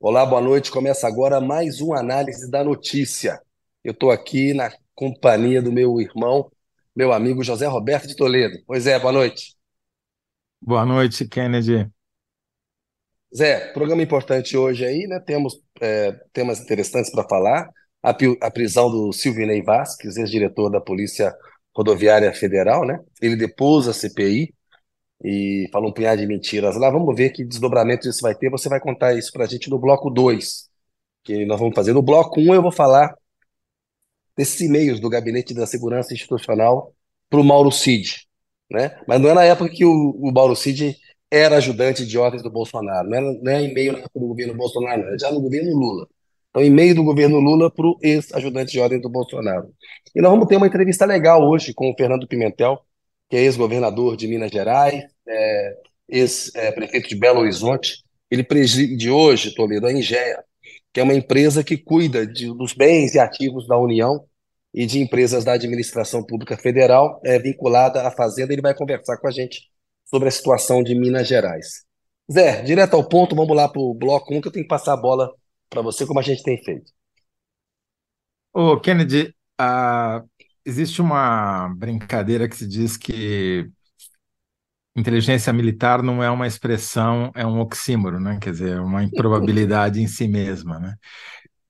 Olá, boa noite. Começa agora mais uma análise da notícia. Eu estou aqui na companhia do meu irmão, meu amigo José Roberto de Toledo. Pois é, boa noite. Boa noite, Kennedy. Zé, programa importante hoje aí, né? Temos é, temas interessantes para falar. A, a, prisão do Silvinei Vasquez, ex-diretor da Polícia Rodoviária Federal, né? Ele depôs a CPI e falou um punhado de mentiras lá. Vamos ver que desdobramento isso vai ter. Você vai contar isso para a gente no bloco 2, que nós vamos fazer. No bloco 1, um, eu vou falar desses e-mails do Gabinete da Segurança Institucional para o Mauro Cid. Né? Mas não é na época que o, o Mauro Cid era ajudante de ordens do Bolsonaro. Não é, não é e-mail do governo Bolsonaro, não. é já no governo Lula. Então, e-mail do governo Lula para o ex-ajudante de ordem do Bolsonaro. E nós vamos ter uma entrevista legal hoje com o Fernando Pimentel, que é ex-governador de Minas Gerais, é, ex-prefeito de Belo Horizonte. Ele preside hoje, Toledo, a Ingea, que é uma empresa que cuida de, dos bens e ativos da União e de empresas da administração pública federal é, vinculada à Fazenda. Ele vai conversar com a gente sobre a situação de Minas Gerais. Zé, direto ao ponto, vamos lá para o bloco 1, que eu tenho que passar a bola para você, como a gente tem feito. Ô, Kennedy, uh, existe uma brincadeira que se diz que inteligência militar não é uma expressão, é um oxímoro, né? Quer dizer, é uma improbabilidade em si mesma, né?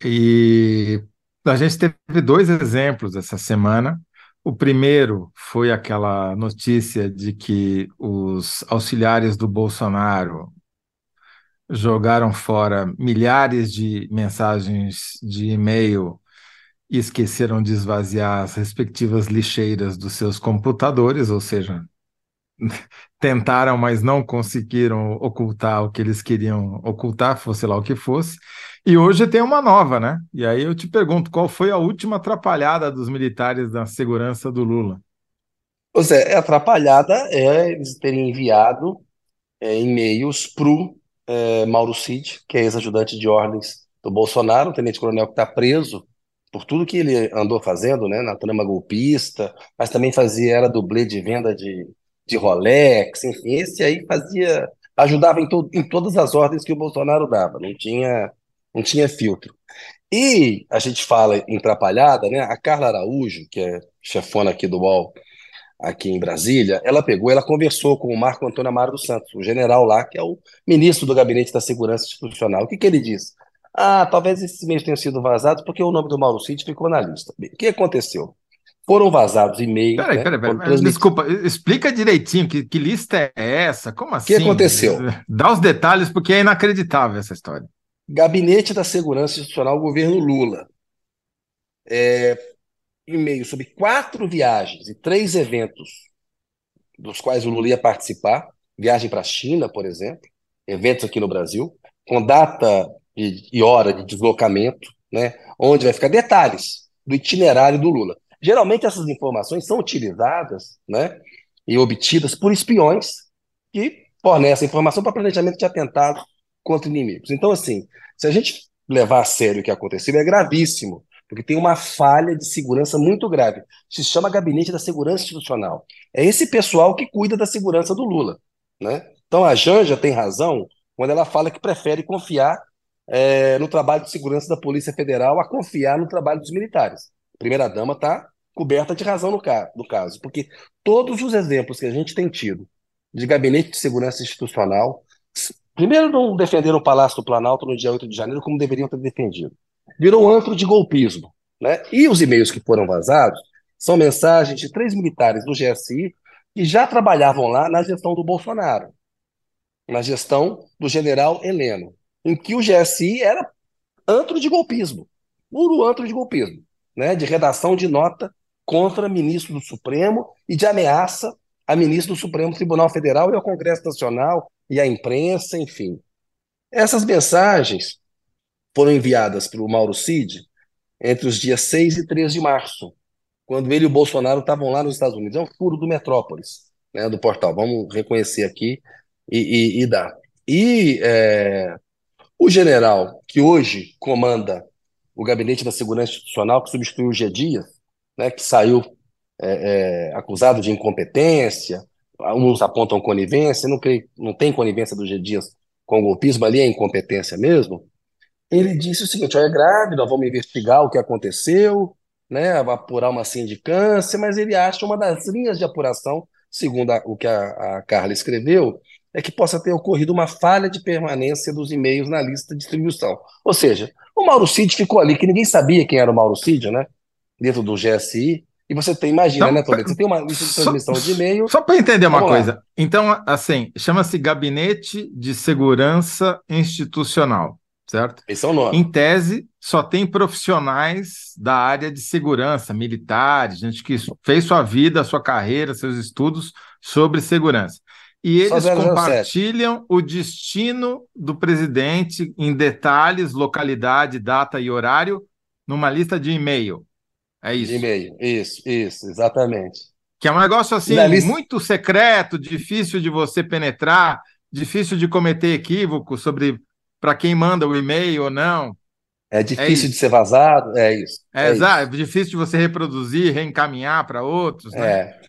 E a gente teve dois exemplos essa semana. O primeiro foi aquela notícia de que os auxiliares do Bolsonaro jogaram fora milhares de mensagens de e-mail e esqueceram de esvaziar as respectivas lixeiras dos seus computadores, ou seja, tentaram, mas não conseguiram ocultar o que eles queriam ocultar, fosse lá o que fosse. E hoje tem uma nova, né? E aí eu te pergunto, qual foi a última atrapalhada dos militares na segurança do Lula? Pois é, a atrapalhada é eles terem enviado é, e-mails para o é, Mauro Cid, que é ex-ajudante de ordens do Bolsonaro, um tenente-coronel que está preso por tudo que ele andou fazendo, né, na trama golpista, mas também fazia, era dublê de venda de, de Rolex, enfim, esse aí fazia, ajudava em, to, em todas as ordens que o Bolsonaro dava, não tinha, não tinha filtro. E a gente fala em atrapalhada, né, a Carla Araújo, que é chefona aqui do UOL, aqui em Brasília, ela pegou, ela conversou com o Marco Antônio Amaro dos Santos, o general lá, que é o ministro do Gabinete da Segurança Institucional. O que, que ele disse? Ah, talvez esses e-mails tenham sido vazados porque o nome do Mauro Cid ficou na lista. Bem, o que aconteceu? Foram vazados e-mails. Peraí, né, peraí, peraí. Desculpa, explica direitinho que, que lista é essa? Como assim? O que aconteceu? Dá os detalhes, porque é inacreditável essa história. Gabinete da Segurança Institucional, governo Lula. É, e-mail sobre quatro viagens e três eventos dos quais o Lula ia participar. Viagem para a China, por exemplo, eventos aqui no Brasil, com data e, e hora de deslocamento, né, onde vai ficar detalhes do itinerário do Lula. Geralmente essas informações são utilizadas né, e obtidas por espiões que fornecem informação para planejamento de atentados contra inimigos. Então, assim, se a gente levar a sério o que aconteceu, é gravíssimo, porque tem uma falha de segurança muito grave. Se chama Gabinete da Segurança Institucional. É esse pessoal que cuida da segurança do Lula. Né? Então a Janja tem razão quando ela fala que prefere confiar é, no trabalho de segurança da Polícia Federal a confiar no trabalho dos militares. A primeira-dama está coberta de razão no, ca no caso, porque todos os exemplos que a gente tem tido de gabinete de segurança institucional, primeiro não defenderam o Palácio do Planalto no dia 8 de janeiro como deveriam ter defendido. Virou antro de golpismo. Né? E os e-mails que foram vazados são mensagens de três militares do GSI que já trabalhavam lá na gestão do Bolsonaro, na gestão do general Heleno em que o GSI era antro de golpismo, puro antro de golpismo, né? de redação de nota contra ministro do Supremo e de ameaça a ministro do Supremo Tribunal Federal e ao Congresso Nacional e à imprensa, enfim. Essas mensagens foram enviadas para o Mauro Cid entre os dias 6 e 13 de março, quando ele e o Bolsonaro estavam lá nos Estados Unidos. É um furo do Metrópolis, né, do portal. Vamos reconhecer aqui e, e, e dar. E é, o general que hoje comanda o Gabinete da Segurança Institucional, que substituiu o G. Dias, né, que saiu é, é, acusado de incompetência, uns apontam conivência, não, creio, não tem conivência do G. Dias com o golpismo, ali é incompetência mesmo. Ele disse o seguinte: "Ó, é grave, nós vamos investigar o que aconteceu, né, apurar uma sindicância, mas ele acha uma das linhas de apuração, segundo a- o que a, a Carla escreveu, é que possa ter ocorrido uma falha de permanência dos e-mails na lista de distribuição. Ou seja, o Mauro Cid ficou ali, que ninguém sabia quem era o Mauro Cid, né, dentro do GSI, e você tem, imagina, né, Então, Toledo, você tem uma lista de só, transmissão de e-mail, só para entender uma vamos lá, coisa. Então, assim, chama-se Gabinete de Segurança Institucional, certo? esse é o nome. Em tese, só tem profissionais da área de segurança, militares, gente que fez sua vida, sua carreira, seus estudos sobre segurança. E eles 007. compartilham o destino do presidente em detalhes, localidade, data e horário numa lista de e-mail. É De isso. e-mail. Isso, isso, exatamente. Que é um negócio assim, lista. muito secreto, difícil de você penetrar, difícil de cometer equívoco sobre para quem manda o e-mail ou não. É É difícil de isso. ser vazado, é isso, É é exato, isso. difícil de você reproduzir, reencaminhar para outros, né? É.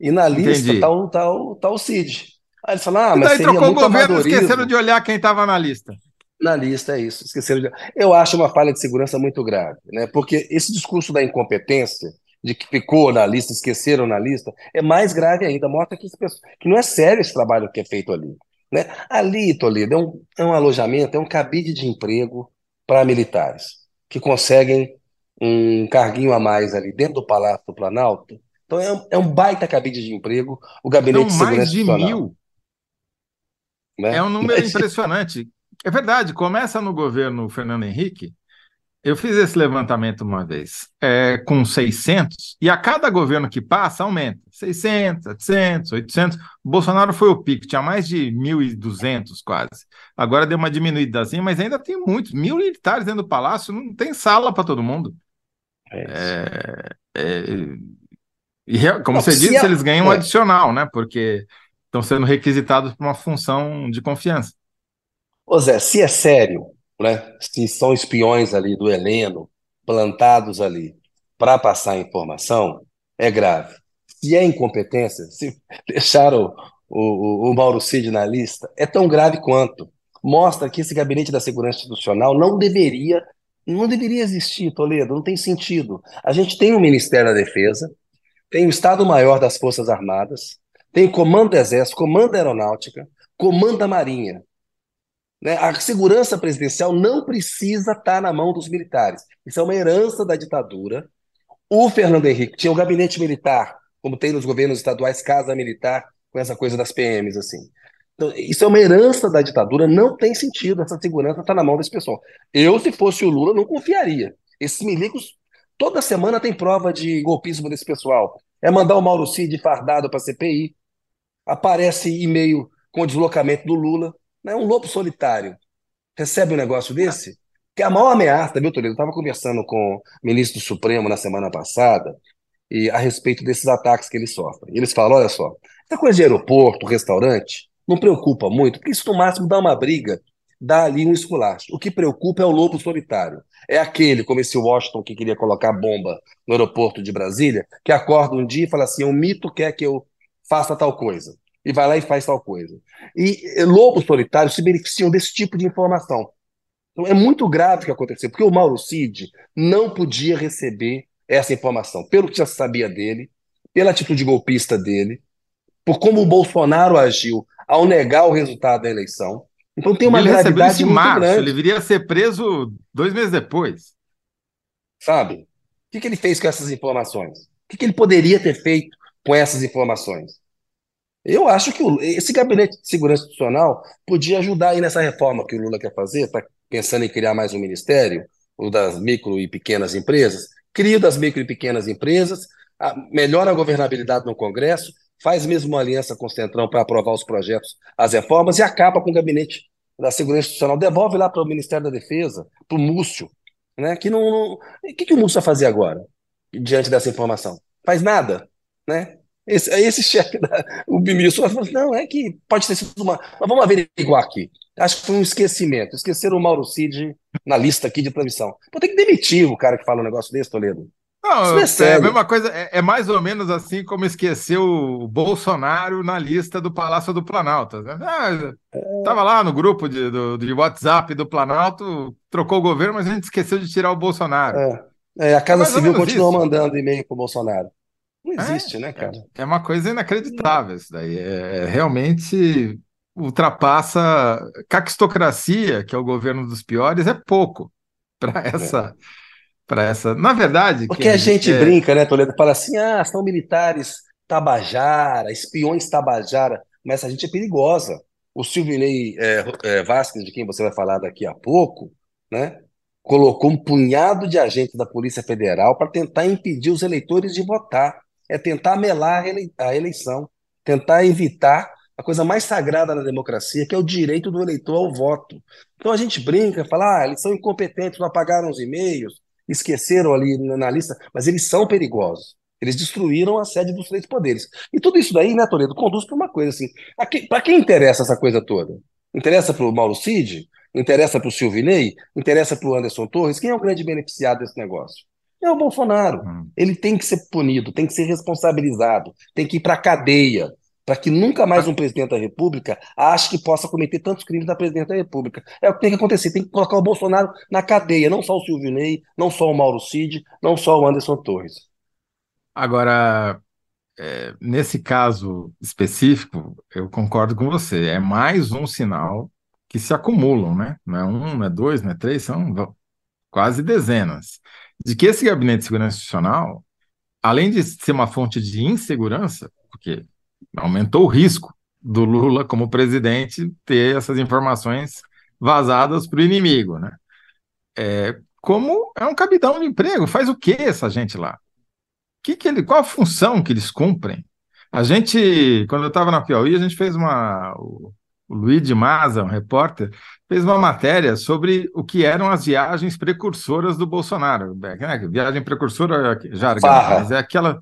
E na lista tá o, tá o, tá o Cid. Aí eles falam, ah, E mas daí seria trocou o governo, esqueceram de olhar quem estava na lista. Na lista é isso, esqueceram de... Eu acho uma falha de segurança muito grave, né? Porque esse discurso da incompetência, de que ficou na lista, esqueceram na lista, é mais grave ainda, mostra que, que não é sério esse trabalho que é feito ali, né? Ali, Toledo, é um, é um alojamento, é um cabide de emprego para militares, que conseguem um carguinho a mais ali dentro do Palácio do Planalto. Então é um, é um baita cabide de emprego, o Gabinete São de mais Segurança de Institucional, mil. Né? É um número Mas, impressionante. É verdade, começa no governo Fernando Henrique. Eu fiz esse levantamento uma vez, é, com 600, e a cada governo que passa, aumenta. 600, 700, 800. Bolsonaro foi o pico, tinha mais de 1.200 quase. Agora deu uma diminuídazinha, mas ainda tem muitos. Mil militares dentro do palácio, não tem sala para todo mundo. é. É, é, e, como Não, você se disse, a... eles ganham um é. adicional, né? Porque estão sendo requisitados para uma função de confiança. Ô Zé, se é sério, né? Se são espiões ali do Heleno, plantados ali para passar informação, é grave. Se é incompetência, se deixaram o, o, o Mauro Cid na lista, é tão grave quanto. Mostra que esse gabinete da segurança institucional não deveria, não deveria existir, Toledo, não tem sentido. A gente tem o Ministério da Defesa, tem o Estado-Maior das Forças Armadas, tem Comando do Exército, Comando da Aeronáutica, Comando da Marinha né? A segurança presidencial não precisa estar na mão dos militares. Isso é uma herança da ditadura. O Fernando Henrique tinha o gabinete militar, como tem nos governos estaduais, casa militar, com essa coisa das PMs, assim. Então, isso é uma herança da ditadura, não tem sentido essa segurança estar na mão desse pessoal. Eu, se fosse o Lula, não confiaria. Esses milicos, toda semana tem prova de golpismo desse pessoal. É mandar o Mauro Cid fardado para a CPI, aparece e-mail com o deslocamento do Lula, né? Um lobo solitário recebe um negócio desse, que é a maior ameaça, viu, Toledo? Eu estava conversando com o ministro do Supremo na semana passada e a respeito desses ataques que eles sofrem. E eles falam: olha só, essa coisa de aeroporto, restaurante, não preocupa muito, porque isso no máximo dá uma briga, dá ali um esculacho. O que preocupa é o lobo solitário. É aquele, como esse Washington que queria colocar bomba no aeroporto de Brasília, que acorda um dia e fala assim: o mito quer que eu faça tal coisa. E vai lá e faz tal coisa. E lobos solitários se beneficiam desse tipo de informação. Então é muito grave o que aconteceu, porque o Mauro Cid não podia receber essa informação, pelo que já se sabia dele, pela atitude golpista dele, por como o Bolsonaro agiu ao negar o resultado da eleição. Então tem uma ele gravidade isso em março, ele grande, viria a ser preso dois meses depois. sabe? O que, que ele fez com essas informações? O que, que ele poderia ter feito com essas informações? Eu acho que o- esse gabinete de segurança institucional podia ajudar aí nessa reforma que o Lula quer fazer, está pensando em criar mais um ministério, o das micro e pequenas empresas. Cria das micro e pequenas empresas, a- melhora a governabilidade no Congresso, faz mesmo uma aliança com o Centrão para aprovar os projetos, as reformas, e acaba com o gabinete da segurança institucional. Devolve lá para o Ministério da Defesa, para o Múcio, né? Que não, não- O que, que o Múcio vai fazer agora, diante dessa informação? Faz nada, né? Esse, aí esse chefe da, o ministro falou não, é que pode ter sido uma. Mas vamos averiguar aqui. Acho que foi um esquecimento. Esqueceram o Mauro Cid na lista aqui de transmissão. Pô, tem que demitir o cara que fala um negócio desse, Toledo. Não, é, é, a mesma coisa, é, é, mais ou menos assim como esquecer o Bolsonaro na lista do Palácio do Planalto. Né? Ah, Estava lá no grupo de, do, de WhatsApp do Planalto, trocou o governo, mas a gente esqueceu de tirar o Bolsonaro. É, é a Casa Civil continua isso. mandando e-mail para o Bolsonaro. Não existe, é, né, cara? É uma coisa inacreditável isso daí. É, realmente ultrapassa caquistocracia, que é o governo dos piores, é pouco para essa para essa. Na verdade. Porque a gente é... brinca, né, Toledo? Fala assim: ah, são militares tabajara, espiões tabajara, mas essa gente é perigosa. O Silvinei é, é, Vasquez, de quem você vai falar daqui a pouco, né, colocou um punhado de agentes da Polícia Federal para tentar impedir os eleitores de votar. É tentar melar a eleição, tentar evitar a coisa mais sagrada da democracia, que é o direito do eleitor ao voto. Então a gente brinca, fala, ah, eles são incompetentes, não apagaram os e-mails, esqueceram ali na lista, mas eles são perigosos. Eles destruíram a sede dos três poderes. E tudo isso daí, né, Toledo, conduz para uma coisa assim. Para quem interessa essa coisa toda? Interessa para o Mauro Cid? Interessa para o Silvinei? Interessa para o Anderson Torres? Quem é o grande beneficiado desse negócio? É o Bolsonaro. Hum. Ele tem que ser punido, tem que ser responsabilizado, tem que ir para a cadeia para que nunca mais um presidente da República ache que possa cometer tantos crimes da presidente da República. É o que tem que acontecer, tem que colocar o Bolsonaro na cadeia, não só o Silvio Ney, não só o Mauro Cid, não só o Anderson Torres. Agora, é, nesse caso específico, eu concordo com você, é mais um sinal que se acumulam, né? Não é um, não é dois, não é três, são quase dezenas. De que esse gabinete de segurança institucional, além de ser uma fonte de insegurança, porque aumentou o risco do Lula como presidente ter essas informações vazadas para o inimigo, né? É, como é um capitão de emprego, faz o que essa gente lá? Que que ele, qual a função que eles cumprem? A gente, quando eu estava na Piauí, a gente fez uma. O, o Luiz de Maza, um repórter, fez uma matéria sobre o que eram as viagens precursoras do Bolsonaro. Né? Viagem precursora, jargão, mas é aquela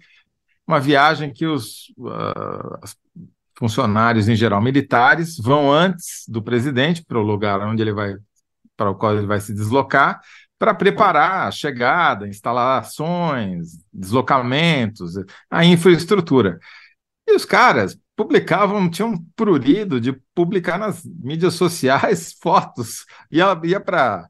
uma viagem que os uh, funcionários, em geral militares, vão antes do presidente para o lugar onde ele vai, para o qual ele vai se deslocar, para preparar a chegada, instalações, deslocamentos, a infraestrutura. E os caras publicavam, tinham prurido de publicar nas mídias sociais fotos, ia, ia para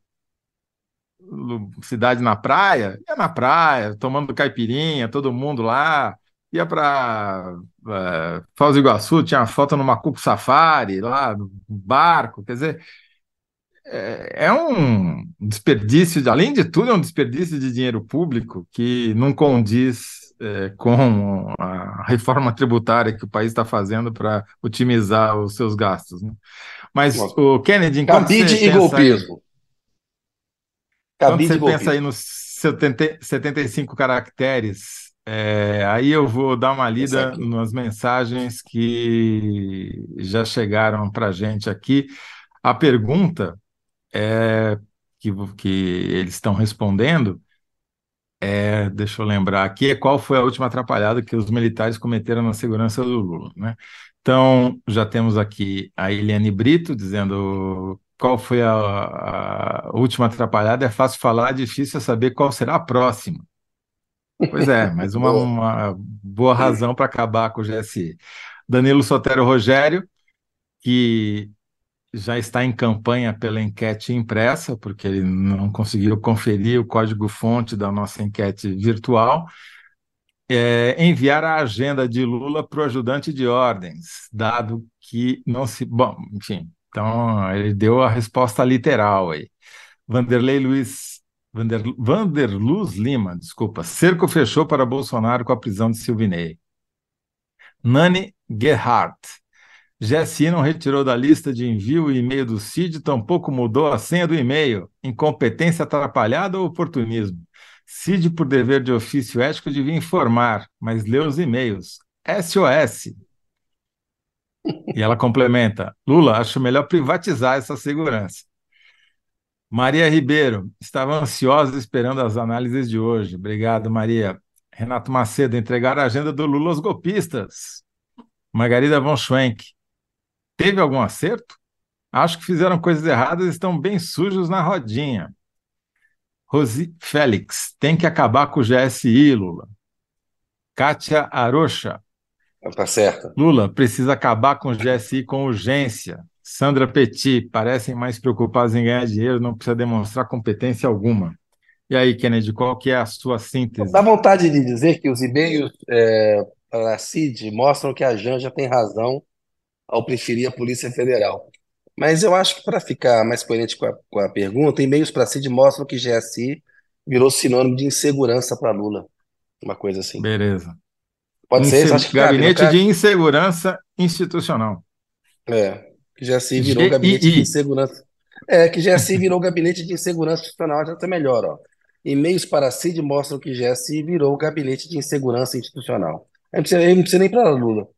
cidade na praia, ia na praia, tomando caipirinha, todo mundo lá, ia para uh, Foz do Iguaçu, tinha uma foto no Macuco Safari, lá no barco, quer dizer, é, é um desperdício, além de tudo, é um desperdício de dinheiro público que não condiz é, com a reforma tributária que o país está fazendo para otimizar os seus gastos. Né? Mas o Kennedy, enquanto Cabide e golpismo. Quando você pensa aí nos 70, 75 caracteres é, aí eu vou dar uma lida nas mensagens que já chegaram para a gente aqui. A pergunta é, que, que eles estão respondendo é, deixa eu lembrar aqui, é qual foi a última atrapalhada que os militares cometeram na segurança do Lula, né? Então, já temos aqui a Eliane Brito dizendo qual foi a, a última atrapalhada. É fácil falar, é difícil saber qual será a próxima. Pois é, mas uma, uma boa razão para acabar com o GSI. Danilo Sotero Rogério, que já está em campanha pela enquete impressa, porque ele não conseguiu conferir o código-fonte da nossa enquete virtual, é, enviar a agenda de Lula para o ajudante de ordens, dado que não se. Bom, enfim, então ele deu a resposta literal aí. Vanderlei Luiz Vander, Vanderluz Lima, desculpa. Cerco fechou para Bolsonaro com a prisão de Silvinei. Nani Gerhardt. GSI não retirou da lista de envio o e-mail do CID, tampouco mudou a senha do e-mail. Incompetência atrapalhada ou oportunismo? CID, por dever de ofício ético, devia informar, mas leu os e-mails. SOS. E ela complementa: Lula, acho melhor privatizar essa segurança. Maria Ribeiro, estava ansiosa esperando as análises de hoje. Obrigado, Maria. Renato Macedo, entregar a agenda do Lula aos golpistas. Margarida von Schwenk, teve algum acerto? Acho que fizeram coisas erradas e estão bem sujos na rodinha. Rosi Félix, tem que acabar com o GSI, Lula. Kátia Arocha. Tá certo. Lula, precisa acabar com o GSI com urgência. Sandra Petit, parecem mais preocupados em ganhar dinheiro, não precisa demonstrar competência alguma. E aí, Kennedy, qual que é a sua síntese? Dá vontade de dizer que os e-mails é, para a CID mostram que a Janja tem razão ao preferir a Polícia Federal. Mas eu acho que para ficar mais coerente com a, com a pergunta, e-mails para CID mostram que GSI virou sinônimo de insegurança para Lula. Uma coisa assim. Beleza. Pode ser, acho que Gabinete cabe, de Insegurança Institucional. É, que GSI virou Gabinete de Insegurança. É, que GSI virou Gabinete de Insegurança Institucional, já está melhor, ó. E-mails para CID mostram que GSI virou o Gabinete de Insegurança Institucional. Aí não precisa, não precisa nem para Lula.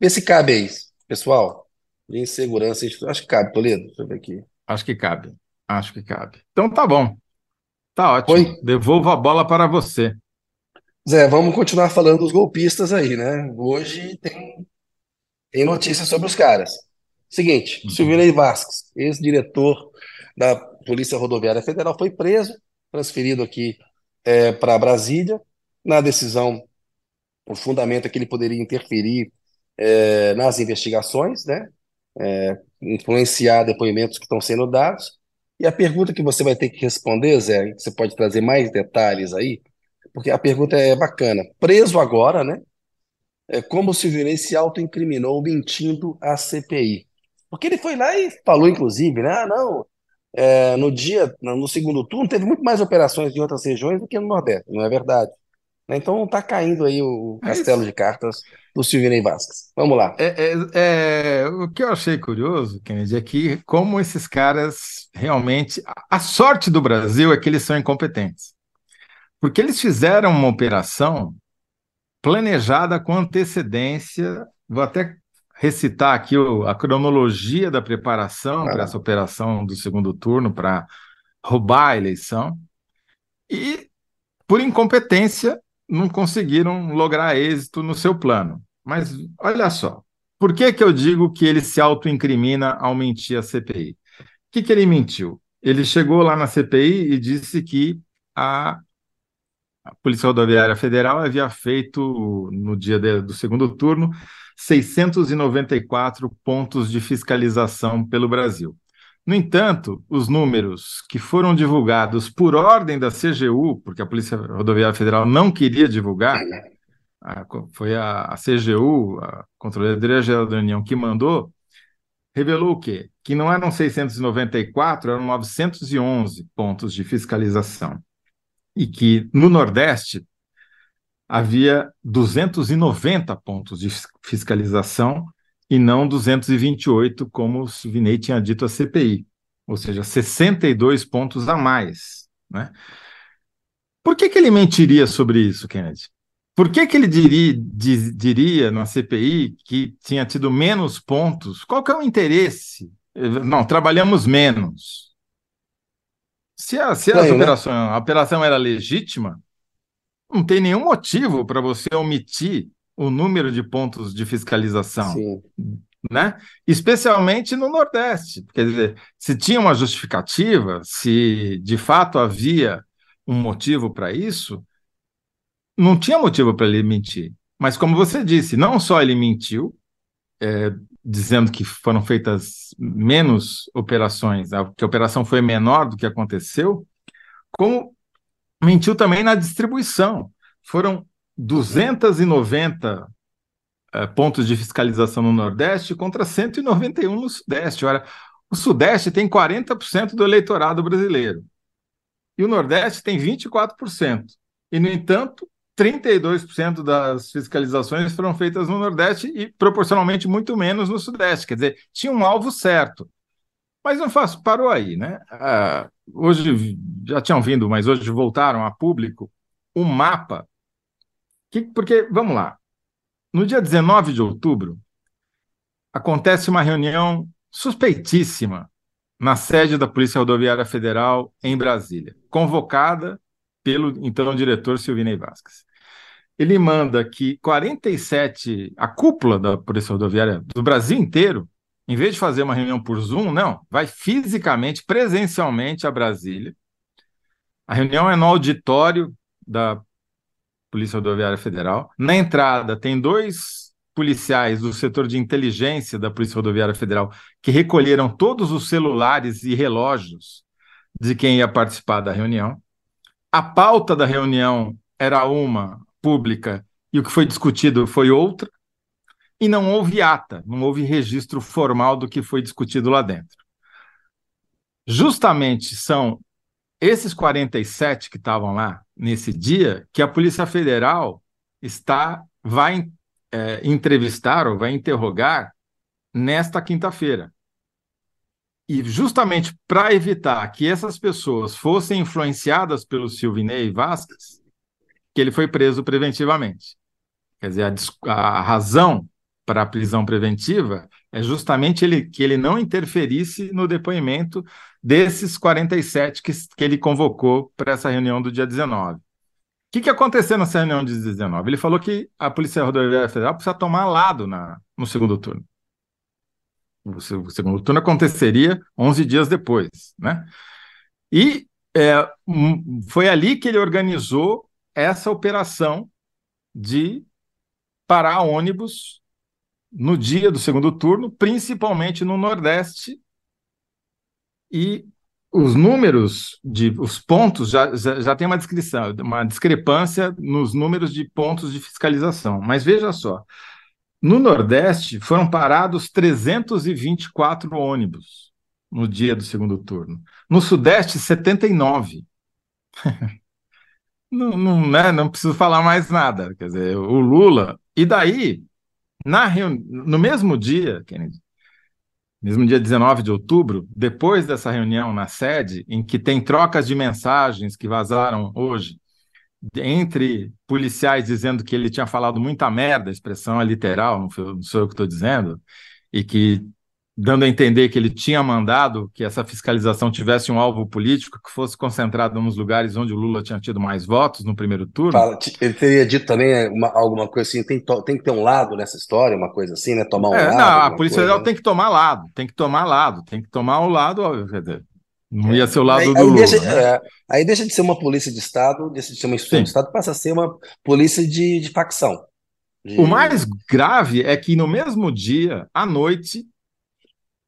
Vê se cabe aí, pessoal. De insegurança. Acho que cabe, Toledo. Deixa eu ver aqui. Acho que cabe. Acho que cabe. Então tá bom. Tá ótimo. Oi? Devolvo a bola para você. Zé, vamos continuar falando dos golpistas aí, né? Hoje tem, tem notícias sobre os caras. Seguinte, uhum. Silvinei Vasques, ex-diretor da Polícia Rodoviária Federal, foi preso transferido aqui é, para Brasília. Na decisão, o fundamento é que ele poderia interferir é, nas investigações, né? É, influenciar depoimentos que estão sendo dados. E a pergunta que você vai ter que responder, Zé, você pode trazer mais detalhes aí, porque a pergunta é bacana. Preso agora, né? É como o Silvinei se autoincriminou mentindo à CPI. Porque ele foi lá e falou, inclusive, né? Ah, não, é, no dia, no segundo turno, teve muito mais operações em outras regiões do que no Nordeste, não é verdade? Né? Então está caindo aí o é castelo de cartas do Silvinei Vasquez. Vamos lá. É, é, é, o que eu achei curioso, Kennedy, é que como esses caras realmente. A sorte do Brasil é que eles são incompetentes. Porque eles fizeram uma operação planejada com antecedência. Vou até recitar aqui a cronologia da preparação para essa operação do segundo turno para roubar a eleição e, por incompetência, não conseguiram lograr êxito no seu plano. Mas olha só, por que, que eu digo que ele se autoincrimina ao mentir à CPI? O que, que ele mentiu? Ele chegou lá na CPI e disse que a a Polícia Rodoviária Federal havia feito, no dia de, do segundo turno, 694 pontos de fiscalização pelo Brasil. No entanto, os números que foram divulgados por ordem da CGU, porque a Polícia Rodoviária Federal não queria divulgar, foi a, CGU, a Controladoria Geral da União, que mandou, revelou o quê? Que não eram 694, eram 911 pontos de fiscalização. E que no Nordeste havia 290 pontos de fiscalização e não 228, como o Vinei tinha dito à CPI, ou seja, 62 pontos a mais. Né? Por que, que ele mentiria sobre isso, Kennedy? Por que, que ele diria, diz, diria na CPI que tinha tido menos pontos? Qual que é o interesse? Não, trabalhamos menos. Se a, se as né? a operação era legítima, não tem nenhum motivo para você omitir o número de pontos de fiscalização. Sim. Né? Especialmente no Nordeste. Quer dizer, se tinha uma justificativa, se de fato havia um motivo para isso, não tinha motivo para ele mentir. Mas, como você disse, não só ele mentiu, é, dizendo que foram feitas menos operações, que a operação foi menor do que aconteceu, como mentiu também na distribuição. Foram 290 é, pontos de fiscalização no Nordeste contra 191 no Sudeste. Ora, o Sudeste tem 40% do eleitorado brasileiro e o Nordeste tem 24%. E, no entanto, 32% das fiscalizações foram feitas no Nordeste e proporcionalmente muito menos no Sudeste. Quer dizer, tinha um alvo certo. Mas não faço, parou aí, né? Ah, hoje já tinham vindo, mas hoje voltaram a público um mapa. Que, porque, vamos lá, no dia 19 de outubro, acontece uma reunião suspeitíssima na sede da Polícia Rodoviária Federal em Brasília, convocada pelo então diretor Silvinei Vasquez. Ele manda que 47, a cúpula da Polícia Rodoviária do Brasil inteiro, em vez de fazer uma reunião por Zoom, não, vai fisicamente, presencialmente a Brasília, A reunião é no auditório da Polícia Rodoviária Federal. Na entrada, tem dois policiais do setor de inteligência da Polícia Rodoviária Federal que recolheram todos os celulares e relógios de quem ia participar da reunião. A pauta da reunião era uma pública e o que foi discutido foi outra. E não houve ata, não houve registro formal do que foi discutido lá dentro. Justamente são esses 47 que estavam lá nesse dia que a Polícia Federal está vai é, entrevistar ou vai interrogar nesta quinta-feira. E justamente para evitar que essas pessoas fossem influenciadas pelo Silvinei Vasquez, que ele foi preso preventivamente. Quer dizer, a, a razão para a prisão preventiva é justamente ele, que ele não interferisse no depoimento desses 47 que, que ele convocou para essa reunião do dia 19. O que, que aconteceu nessa reunião de 19? Ele falou que a Polícia Rodoviária Federal precisa tomar lado na, no segundo turno. O, segundo turno aconteceria 11 dias depois, né? E é, foi ali que ele organizou essa operação de parar ônibus no dia do segundo turno, principalmente no Nordeste, e os números de os pontos já, já, já, tem uma descrição, uma discrepância nos números de pontos de fiscalização. Mas veja só, no Nordeste foram parados 324 ônibus no dia do segundo turno. No Sudeste, 79. não, não, né, não preciso falar mais nada. Quer dizer, o Lula. E daí, na reuni... no mesmo dia, Kennedy, mesmo dia 19 de outubro, depois dessa reunião na sede, em que tem trocas de mensagens que vazaram hoje, entre policiais dizendo que ele tinha falado muita merda, expressão é literal, não, não sou eu que estou dizendo, e que dando a entender que ele tinha mandado que essa fiscalização tivesse um alvo político, que fosse concentrado nos lugares onde o Lula tinha tido mais votos no primeiro turno. Ele teria dito também é, uma, alguma coisa assim, tem, tem que ter um lado nessa história, uma coisa assim, né? Tomar um é, lado. Não, a Polícia Federal né? tem que tomar lado, tem que tomar lado, tem que tomar o lado, não ia ser o lado aí, do aí Lula. Deixa, né? é, aí deixa de ser uma polícia de Estado, deixa de ser uma instituição de Estado, passa a ser uma polícia de, de facção. De... O mais grave é que no mesmo dia, à noite,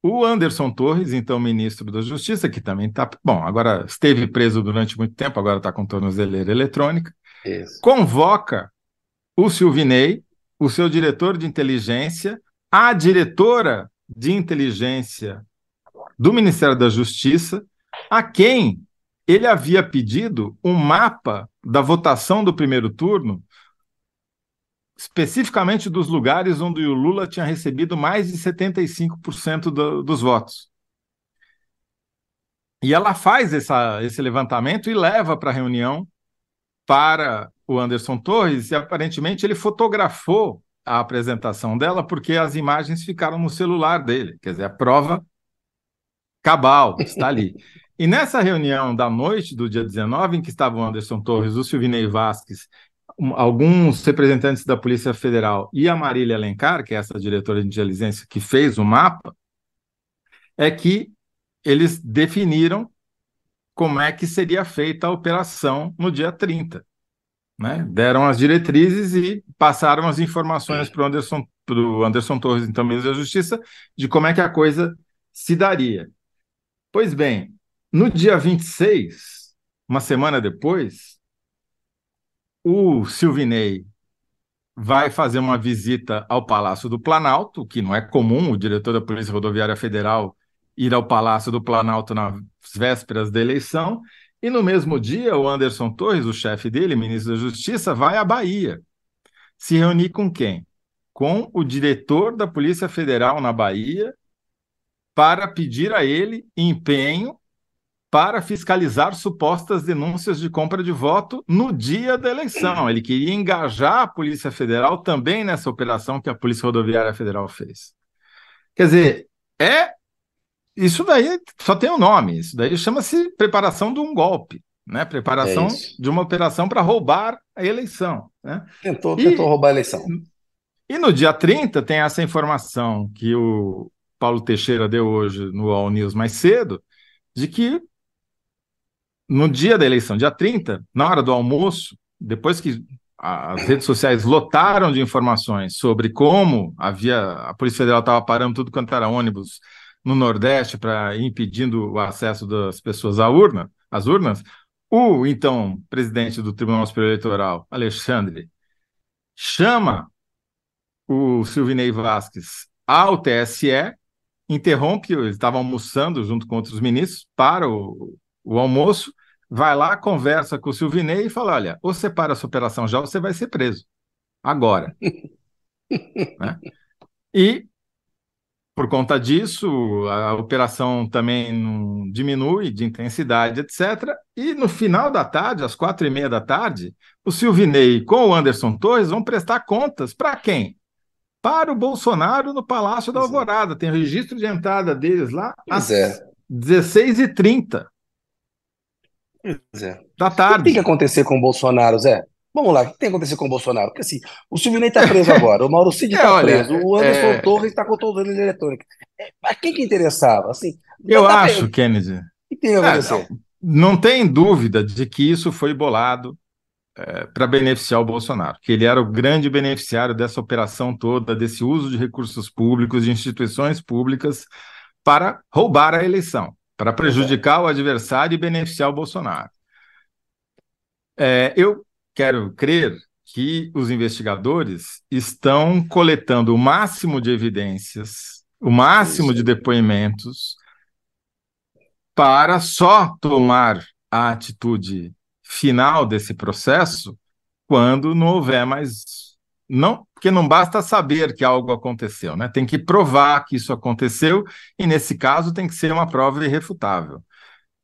o Anderson Torres, então ministro da Justiça, que também está. Bom, agora esteve preso durante muito tempo, agora está com tornozeleira eletrônica, Isso. convoca o Silvinei, o seu diretor de inteligência, a diretora de inteligência do Ministério da Justiça, a quem ele havia pedido um mapa da votação do primeiro turno especificamente dos lugares onde o Lula tinha recebido mais de 75% do, dos votos. E ela faz essa, esse levantamento e leva para a reunião para o Anderson Torres, e aparentemente ele fotografou a apresentação dela porque as imagens ficaram no celular dele. Quer dizer, a prova cabal está ali. E nessa reunião da noite do dia 19, em que estavam o Anderson Torres, o Silvinei Vasques alguns representantes da Polícia Federal e a Marília Alencar, que é essa diretora de inteligência que fez o mapa, é que eles definiram como é que seria feita a operação no dia 30. Né? Deram as diretrizes e passaram as informações para o Anderson, Anderson Torres, então ministro da Justiça, de como é que a coisa se daria. Pois bem, no dia 26, uma semana depois, o Silvinei vai fazer uma visita ao Palácio do Planalto, que não é comum o diretor da Polícia Rodoviária Federal ir ao Palácio do Planalto nas vésperas da eleição, e no mesmo dia o Anderson Torres, o chefe dele, ministro da Justiça, vai à Bahia. Se reunir com quem? Com o diretor da Polícia Federal na Bahia para pedir a ele empenho para fiscalizar supostas denúncias de compra de voto no dia da eleição. Ele queria engajar a Polícia Federal também nessa operação que a Polícia Rodoviária Federal fez. Quer dizer, é isso daí só tem um nome. Isso daí chama-se preparação de um golpe, né? Preparação é de uma operação para roubar a eleição. Né? Tentou, e, tentou roubar a eleição. E no dia 30 tem essa informação que o Paulo Teixeira deu hoje no All News mais cedo, de que no dia da eleição, dia 30, na hora do almoço, depois que as redes sociais lotaram de informações sobre como havia a Polícia Federal estava parando tudo quanto era ônibus no Nordeste para impedindo o acesso das pessoas à urna, às urnas, o então presidente do Tribunal Superior Eleitoral, Alexandre, chama o Silvinei Vasquez ao TSE, interrompe, ele estava almoçando junto com outros ministros para o, o almoço, vai lá, conversa com o Silvinei e fala: olha, ou você para essa operação já, ou você vai ser preso. Agora. né? E por conta disso, a operação também não diminui de intensidade, etc. E no final da tarde, às quatro e meia da tarde, o Silvinei com o Anderson Torres vão prestar contas para quem? Para o Bolsonaro no Palácio da. Alvorada. Tem registro de entrada deles lá às é. 16h30 é. da tarde. O que tem que acontecer com o Bolsonaro, Zé? Vamos lá, o que tem que acontecer com o Bolsonaro? Porque assim, o Silvinei está preso agora, o Mauro Cid está é, preso, o Anderson é... Torres está com o tornozelo eletrônica. É, a quem que interessava? Assim, Eu acho, pra... Kennedy. O que tem a acontecer? Não, não tem dúvida de que isso foi bolado é, para beneficiar o Bolsonaro, que ele era o grande beneficiário dessa operação toda, desse uso de recursos públicos, de instituições públicas, para roubar a eleição, para prejudicar o adversário e beneficiar o Bolsonaro. É, eu quero crer que os investigadores estão coletando o máximo de evidências, o máximo de depoimentos, para só tomar a atitude final desse processo quando não houver mais. Não, porque não basta saber que algo aconteceu, né? Tem que provar que isso aconteceu, e nesse caso tem que ser uma prova irrefutável.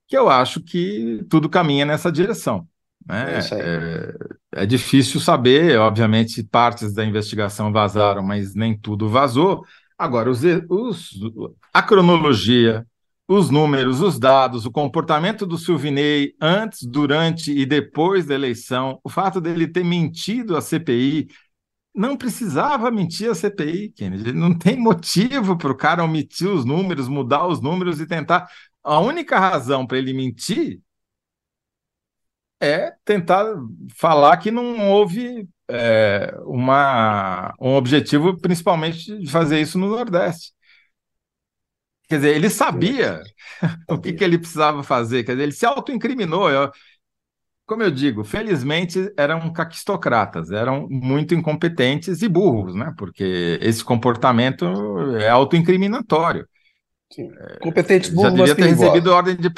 Que eu acho que tudo caminha nessa direção. Né? É, é, é, difícil saber, obviamente, partes da investigação vazaram, mas nem tudo vazou. Agora, os, os, a cronologia, os números, os dados, o comportamento do Silvinei antes, durante e depois da eleição, o fato dele ter mentido à CPI, não precisava mentir à CPI, Kennedy. Não tem motivo para o cara omitir os números, mudar os números e tentar. A única razão para ele mentir é tentar falar que não houve é, uma, um objetivo, principalmente, de fazer isso no Nordeste. Quer dizer, ele sabia o que, que ele precisava fazer, quer dizer, ele se autoincriminou. Eu, como eu digo, felizmente eram caquistocratas, eram muito incompetentes e burros, né? Porque esse comportamento é autoincriminatório. Competentes burros, Já devia ter recebido ordem de,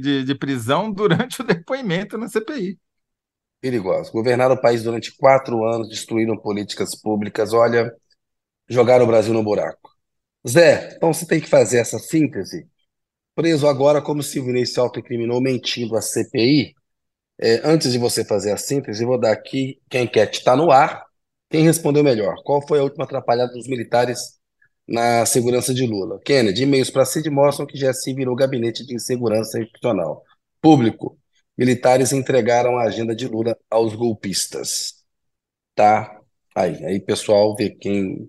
de, de, prisão durante o depoimento na CPI. Perigosos. Governaram o país durante quatro anos, destruíram políticas públicas, olha, jogaram o Brasil no buraco. Zé, então você tem que fazer essa síntese. Preso agora como se autoincriminou mentindo à CPI. É, antes de você fazer a síntese, eu vou dar aqui que a enquete está no ar. Quem respondeu melhor? Qual foi a última atrapalhada dos militares na segurança de Lula. Kennedy, e-mails para CID mostram que GSI virou gabinete de insegurança institucional. Público, militares entregaram a agenda de Lula aos golpistas. Tá aí, aí pessoal vê quem...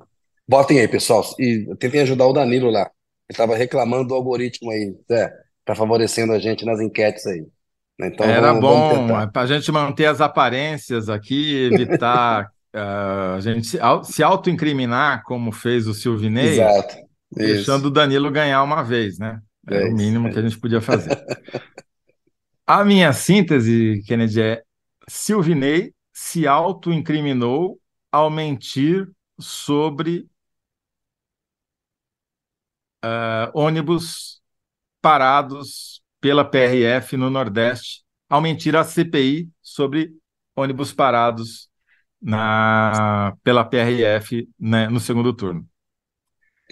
Votem aí, pessoal, e tentem ajudar o Danilo lá. Ele estava reclamando do algoritmo aí, Zé, tá favorecendo a gente nas enquetes aí. Então, Era vamos, bom para a gente manter as aparências aqui, evitar uh, a gente se, se auto-incriminar, como fez o Silvinei, Exato. deixando Isso. o Danilo ganhar uma vez, né? Era é o mínimo que a gente podia fazer. a minha síntese, Kennedy, é Silvinei se auto-incriminou ao mentir sobre uh, ônibus parados pela PRF no Nordeste, ao mentir à CPI sobre ônibus parados na, pela PRF né, no segundo turno.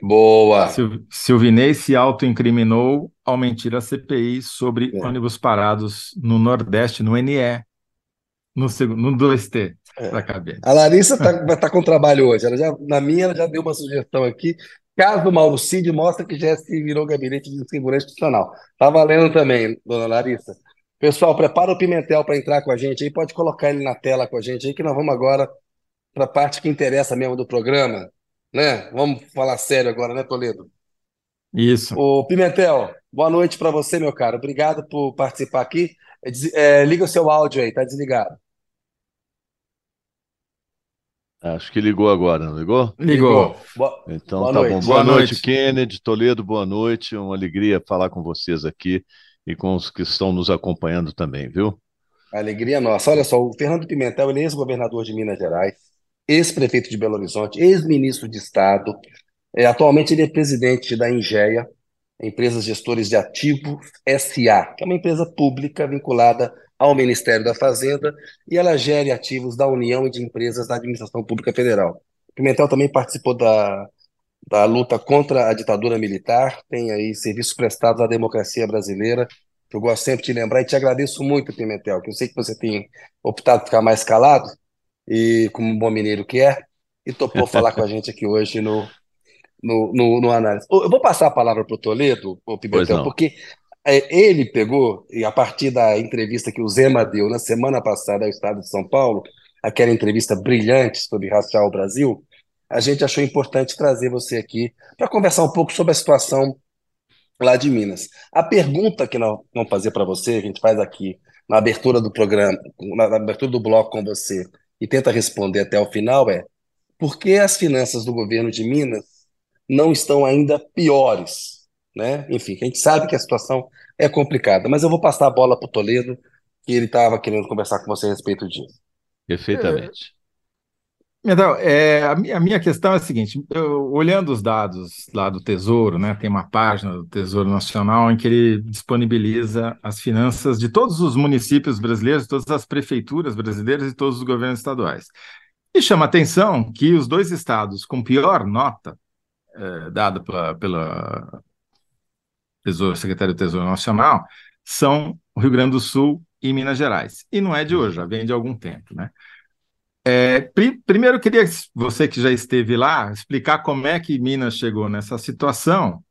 Boa! Sil, Silvinei se autoincriminou ao mentir à CPI sobre é. ônibus parados no Nordeste, no NE, no, no 2T, é. A Larissa tá, vai estar tá com trabalho hoje. Ela já, na minha, ela já deu uma sugestão aqui. Caso Mauro Cid mostra que já se virou gabinete de segurança institucional. Tá valendo também, dona Larissa. Pessoal, prepara o Pimentel para entrar com a gente aí. Pode colocar ele na tela com a gente aí, que nós vamos agora para a parte que interessa mesmo do programa, né? Vamos falar sério agora, né, Toledo? Isso. Ô, Pimentel, boa noite para você, meu cara. Obrigado por participar aqui. É, é, liga o seu áudio aí, tá desligado. Acho que ligou agora, não ligou? Ligou. Boa, Então boa tá bom. noite. Boa Boa noite, noite. Kennedy, Toledo, boa noite. Uma alegria falar com vocês aqui e com os que estão nos acompanhando também, viu? Alegria nossa. Olha só, o Fernando Pimentel, ele é ex-governador de Minas Gerais, ex-prefeito de Belo Horizonte, ex-ministro de Estado. É, atualmente ele é presidente da Ingea, Empresas Gestores de Ativos SA, que é uma empresa pública vinculada ao Ministério da Fazenda e ela gere ativos da União e de empresas da Administração Pública Federal. Pimentel também participou da, da luta contra a ditadura militar, tem aí serviços prestados à democracia brasileira, eu gosto sempre de lembrar e te agradeço muito, Pimentel, que eu sei que você tem optado por ficar mais calado, e como um bom mineiro que é, e topou falar com a gente aqui hoje no, no, no, no análise. Eu vou passar a palavra para o Toledo, Pimentel, porque ele pegou, e a partir da entrevista que o Zema deu na semana passada ao Estado de São Paulo, aquela entrevista brilhante sobre racial Brasil, a gente achou importante trazer você aqui para conversar um pouco sobre a situação lá de Minas. A pergunta que nós vamos fazer para você, a gente faz aqui na abertura do programa, na abertura do bloco com você, e tenta responder até o final, é por que as finanças do governo de Minas não estão ainda piores, né? Enfim, a gente sabe que a situação é complicada, mas eu vou passar a bola para o Toledo, que ele estava querendo conversar com você a respeito disso. Perfeitamente. Então, é, a, mi- a minha questão é a seguinte: eu, olhando os dados lá do Tesouro, né, tem uma página do Tesouro Nacional em que ele disponibiliza as finanças de todos os municípios brasileiros, todas as prefeituras brasileiras e todos os governos estaduais. E chama a atenção que os dois estados com pior nota é, dada pela, pela Tesouro, Secretaria do Tesouro Nacional são o Rio Grande do Sul e Minas Gerais. E não é de hoje, já vem de algum tempo, né? Pri- Primeiro, eu queria, você que já esteve lá, explicar como é que Minas chegou nessa situação.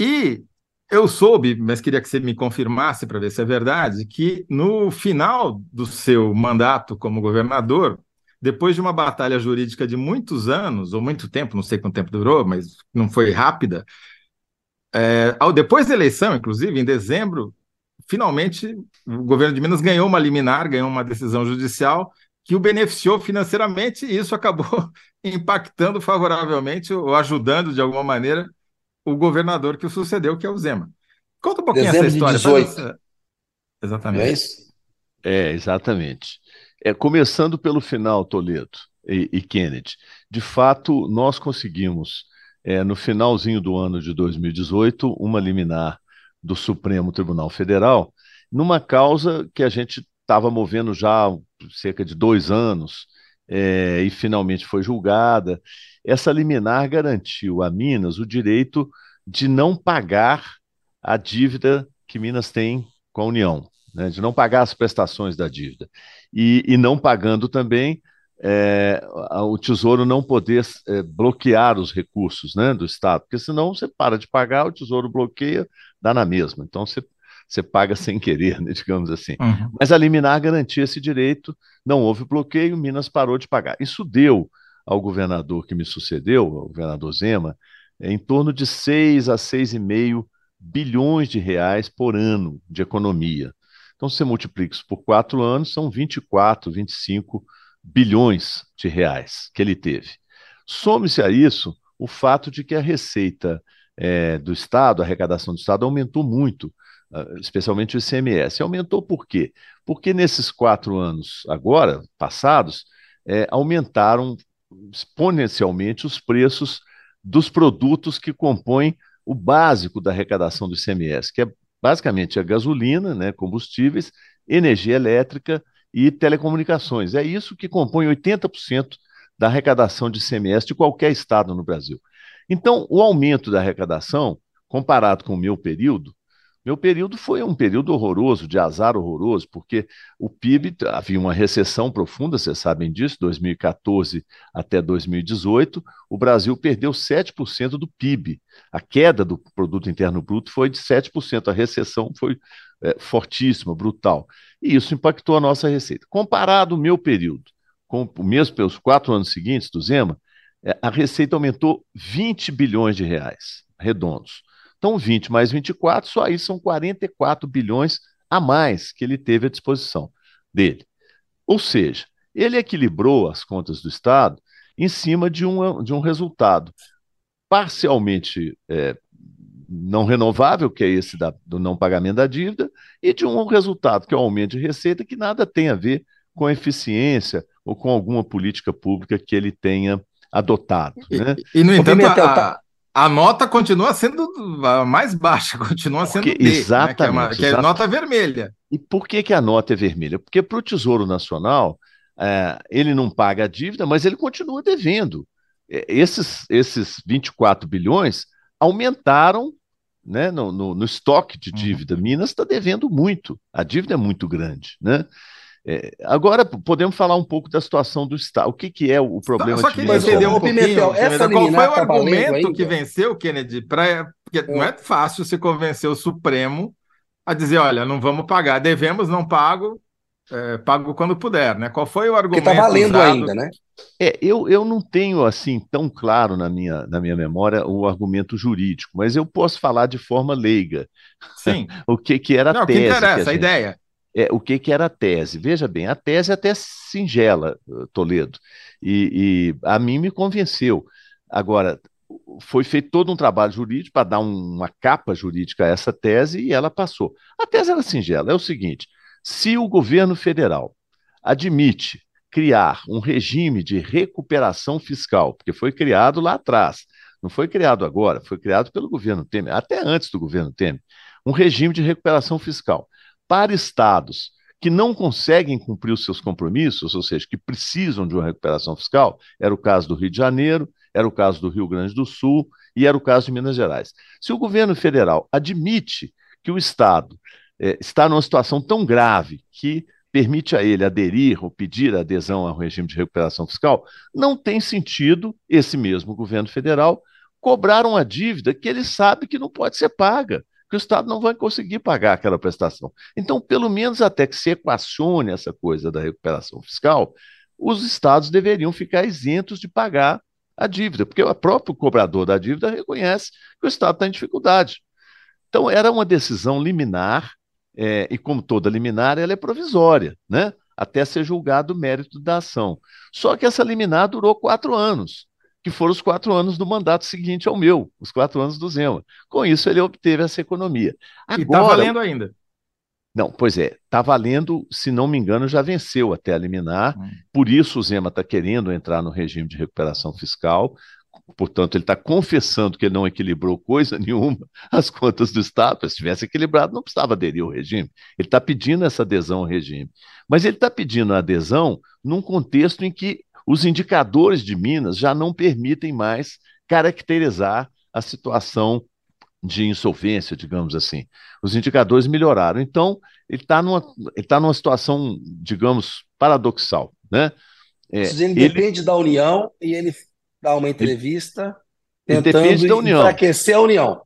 E eu soube, mas queria que você me confirmasse para ver se é verdade, que no final do seu mandato como governador, depois de uma batalha jurídica de muitos anos, ou muito tempo, não sei quanto tempo durou, mas não foi rápida, é, ao- depois da eleição, inclusive, em dezembro, finalmente o governo de Minas ganhou uma liminar, ganhou uma decisão judicial que o beneficiou financeiramente e isso acabou impactando favoravelmente ou ajudando de alguma maneira o governador que o sucedeu, que é o Zema. Conta um pouquinho essa Dezembro de história. faz 18. essa- Não é Exatamente. isso? É, exatamente. É, começando pelo final, Toledo e, e Kennedy. De fato, nós conseguimos, é, no finalzinho do ano de 2018, uma liminar do Supremo Tribunal Federal, numa causa que a gente estava movendo já há cerca de dois anos, é, e finalmente foi julgada. Essa liminar garantiu a Minas o direito de não pagar a dívida que Minas tem com a União né, de não pagar as prestações da dívida. E, e não pagando também, é, o Tesouro não poder é, bloquear os recursos né, do Estado, porque senão você para de pagar, o Tesouro bloqueia, dá na mesma. Então você, você paga sem querer, né, digamos assim. Uhum. Mas a liminar garantia esse direito, não houve bloqueio, Minas parou de pagar. Isso deu ao governador que me sucedeu, ao governador Zema, em torno de 6 a 6,5 bilhões de reais por ano de economia. Então, se você multiplica isso por quatro anos, são 24, 25 bilhões de reais que ele teve. Some-se a isso o fato de que a receita eh, do Estado, a arrecadação do Estado, aumentou muito, ah, especialmente o ICMS. Aumentou por quê? Porque nesses quatro anos agora, passados, eh, aumentaram exponencialmente os preços dos produtos que compõem o básico da arrecadação do ICMS, que é basicamente a gasolina, né, combustíveis, energia elétrica e telecomunicações. É isso que compõe 80% da arrecadação de ICMS de qualquer estado no Brasil. Então, o aumento da arrecadação, comparado com o meu período, meu período foi um período horroroso, de azar horroroso, porque o PIB havia uma recessão profunda, vocês sabem disso, 2014 até 2018, o Brasil perdeu 7% do PIB. A queda do produto interno bruto foi de 7%, a recessão foi é, fortíssima, brutal. E isso impactou a nossa receita. Comparado o meu período com o mesmo pelos quatro anos seguintes do Zema, é, a receita aumentou 20 bilhões de reais, redondos. Então, 20 mais 24, só aí são 44 bilhões a mais que ele teve à disposição dele. Ou seja, ele equilibrou as contas do Estado em cima de um, de um resultado parcialmente é, não renovável, que é esse da, do não pagamento da dívida, e de um resultado que é o aumento de receita, que nada tem a ver com eficiência ou com alguma política pública que ele tenha adotado. Né? E, e, no entanto, a, a, nota continua sendo a mais baixa, continua sendo Porque, D, exatamente, né? que, é uma, que é nota vermelha. E por que, que a nota é vermelha? Porque para o Tesouro Nacional, é, ele não paga a dívida, mas ele continua devendo. É, esses, esses 24 bilhões aumentaram né, no, no, no estoque de uhum. dívida. Uhum. Minas está devendo muito, a dívida é muito grande. Né? É, agora podemos falar um pouco da situação do Estado. O que, que é o problema só, só de Minas? entender um Pimentel, essa qual foi o tá argumento que venceu, Kennedy? Pra, porque é. não é fácil se convencer o Supremo a dizer, olha, não vamos pagar, devemos, não pago, é, pago quando puder, né? Qual foi o argumento? Que está valendo usado? ainda, né? É, eu, eu não tenho assim tão claro na minha, na minha memória o argumento jurídico, mas eu posso falar de forma leiga. Sim. o que, que era não, a tese. O que interessa, que a, gente... a ideia é, o que, que era a tese. Veja bem, a tese é até singela, Toledo, e, e a mim me convenceu. Agora, foi feito todo um trabalho jurídico para dar uma capa jurídica a essa tese e ela passou. A tese era singela, é o seguinte: se o governo federal admite criar um regime de recuperação fiscal, porque foi criado lá atrás, não foi criado agora, foi criado pelo governo Temer, até antes do governo Temer, um regime de recuperação fiscal para estados que não conseguem cumprir os seus compromissos, ou seja, que precisam de uma recuperação fiscal, era o caso do Rio de Janeiro, era o caso do Rio Grande do Sul e era o caso de Minas Gerais. Se o governo federal admite que o Estado é, está numa situação tão grave que permite a ele aderir ou pedir adesão ao regime de recuperação fiscal, não tem sentido esse mesmo governo federal cobrar uma dívida que ele sabe que não pode ser paga que o Estado não vai conseguir pagar aquela prestação. Então, pelo menos até que se equacione essa coisa da recuperação fiscal, os estados deveriam ficar isentos de pagar a dívida, porque o próprio cobrador da dívida reconhece que o Estado está em dificuldade. Então, era uma decisão liminar, é, e como toda liminar, ela é provisória, né? até ser julgado o mérito da ação. Só que essa liminar durou quatro anos que foram os quatro anos do mandato seguinte ao meu, os quatro anos do Zema. Com isso, ele obteve essa economia. Tá Agora, e está valendo ainda. Não, pois é, está valendo, se não me engano, já venceu até a liminar, hum. por isso o Zema está querendo entrar no regime de recuperação fiscal, portanto, ele está confessando que ele não equilibrou coisa nenhuma as contas do Estado, se tivesse equilibrado, não precisava aderir ao regime. Ele está pedindo essa adesão ao regime. Mas ele está pedindo a adesão num contexto em que os indicadores de Minas já não permitem mais caracterizar a situação de insolvência, digamos assim. Os indicadores melhoraram. Então, ele está numa, ele tá numa situação, digamos, paradoxal. Né? É, ele, ele depende da União e ele dá uma entrevista ele, tentando ele da União. enfraquecer a União.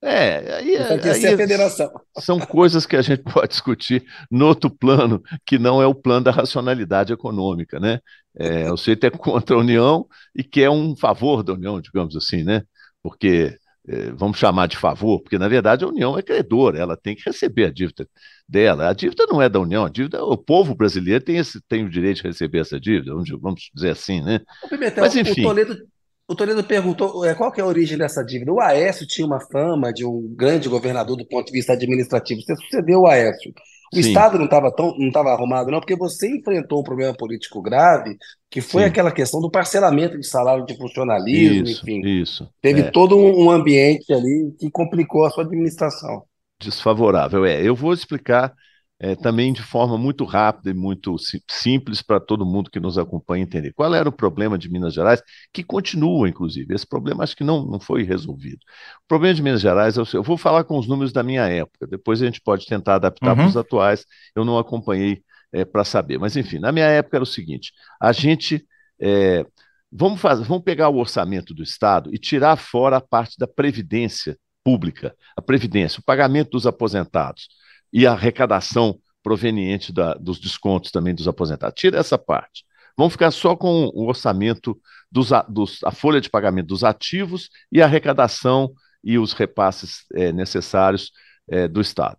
É, aí, aí a federação. São coisas que a gente pode discutir no outro plano, que não é o plano da racionalidade econômica, né? É, o sujeito é contra a União e quer um favor da União, digamos assim, né? Porque, é, vamos chamar de favor, porque na verdade a União é credora, ela tem que receber a dívida dela. A dívida não é da União, a dívida, o povo brasileiro tem, esse, tem o direito de receber essa dívida, vamos, dizer assim, né? Pimentel, Mas enfim. O Toledo o Toledo perguntou é, qual que é a origem dessa dívida. O Aécio tinha uma fama de um grande governador do ponto de vista administrativo. Você sucedeu o Aécio. O Sim. Estado não estava tão não estava arrumado, não, porque você enfrentou um problema político grave, que foi Sim. aquela questão do parcelamento de salário de funcionalismo, isso, enfim. Isso. Teve é. todo um ambiente ali que complicou a sua administração. Desfavorável, é. Eu vou explicar é, também de forma muito rápida e muito simples para todo mundo que nos acompanha entender. Qual era o problema de Minas Gerais, que continua, inclusive. Esse problema acho que não, não foi resolvido. O problema de Minas Gerais, eu, eu vou falar com os números da minha época, depois a gente pode tentar adaptar uhum. para os atuais, eu não acompanhei é, para saber. Mas, enfim, na minha época era o seguinte: a gente. É, vamos, fazer, vamos pegar o orçamento do Estado e tirar fora a parte da previdência pública, a previdência, o pagamento dos aposentados e a arrecadação proveniente da, dos descontos também dos aposentados. Tira essa parte. Vamos ficar só com o orçamento, dos, dos, a folha de pagamento dos ativos e a arrecadação e os repasses é, necessários é, do Estado.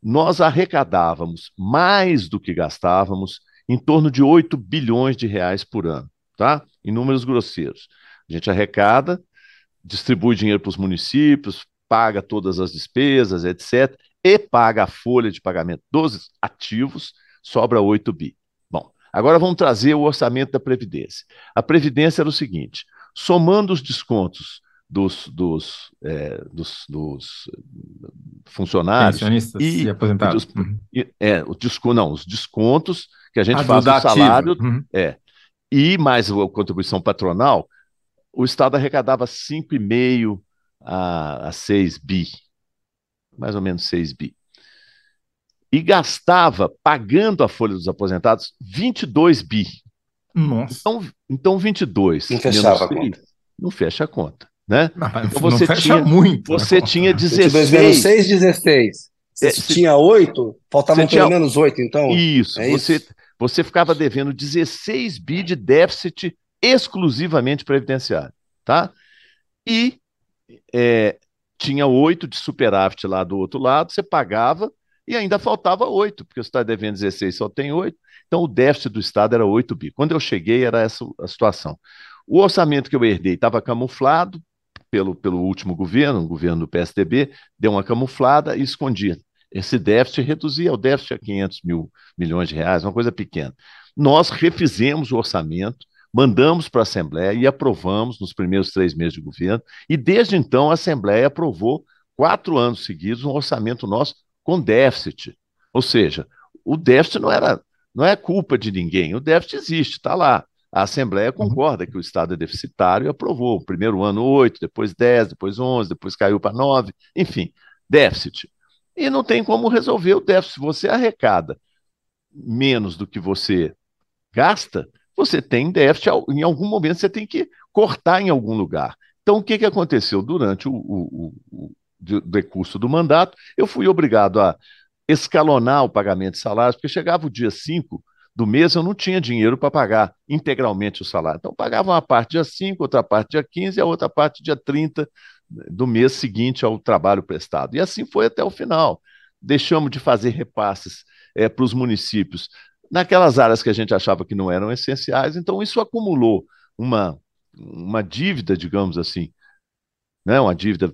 Nós arrecadávamos mais do que gastávamos, em torno de 8 bilhões de reais por ano, tá? Em números grosseiros. A gente arrecada, distribui dinheiro para os municípios, paga todas as despesas, etc., e paga a folha de pagamento dos ativos, sobra 8 bi. Bom, agora vamos trazer o orçamento da Previdência. A Previdência era o seguinte: somando os descontos dos, dos, é, dos, dos funcionários e, e aposentados. Dos, uhum. é, o não, os descontos que a gente ah, faz no salário, uhum. é, e mais a contribuição patronal, o Estado arrecadava 5,5 a, a 6 bi, mais ou menos 6 bi. E gastava, pagando a folha dos aposentados, 22 bi. Nossa. Então, então 22. Não fechava 6, a conta. Não fecha a conta. Né? então você tinha muito. Você tinha 16. 22 menos 6, 16. Você é, tinha 8, faltavam pelo tinha... menos 8, então. Isso, é você, isso? você ficava devendo 16 bi de déficit exclusivamente previdenciário. Tá? E é, tinha 8 de superávit lá do outro lado, você pagava e ainda faltava 8, porque você está devendo 16, só tem 8. Então o déficit do Estado era 8 bi. Quando eu cheguei, era essa a situação. O orçamento que eu herdei estava camuflado, pelo, pelo último governo, o governo do PSDB, deu uma camuflada e escondia. Esse déficit reduzia o déficit a 500 mil milhões de reais, uma coisa pequena. Nós refizemos o orçamento, mandamos para a Assembleia e aprovamos nos primeiros três meses de governo, e desde então a Assembleia aprovou quatro anos seguidos um orçamento nosso com déficit. Ou seja, o déficit não era não é culpa de ninguém, o déficit existe, está lá. A Assembleia uhum. concorda que o Estado é deficitário e aprovou. O primeiro ano 8, depois 10, depois 11, depois caiu para 9, enfim, déficit. E não tem como resolver o déficit. Você arrecada menos do que você gasta, você tem déficit, em algum momento você tem que cortar em algum lugar. Então, o que, que aconteceu? Durante o, o, o, decurso do mandato, eu fui obrigado a escalonar o pagamento de salários, porque chegava o dia 5, do mês eu não tinha dinheiro para pagar integralmente o salário. Então, pagava uma parte dia 5, outra parte dia 15 e a outra parte dia 30 do mês seguinte ao trabalho prestado. E assim foi até o final. Deixamos de fazer repasses é, para os municípios naquelas áreas que a gente achava que não eram essenciais, então isso acumulou uma, uma dívida, digamos assim, né, uma dívida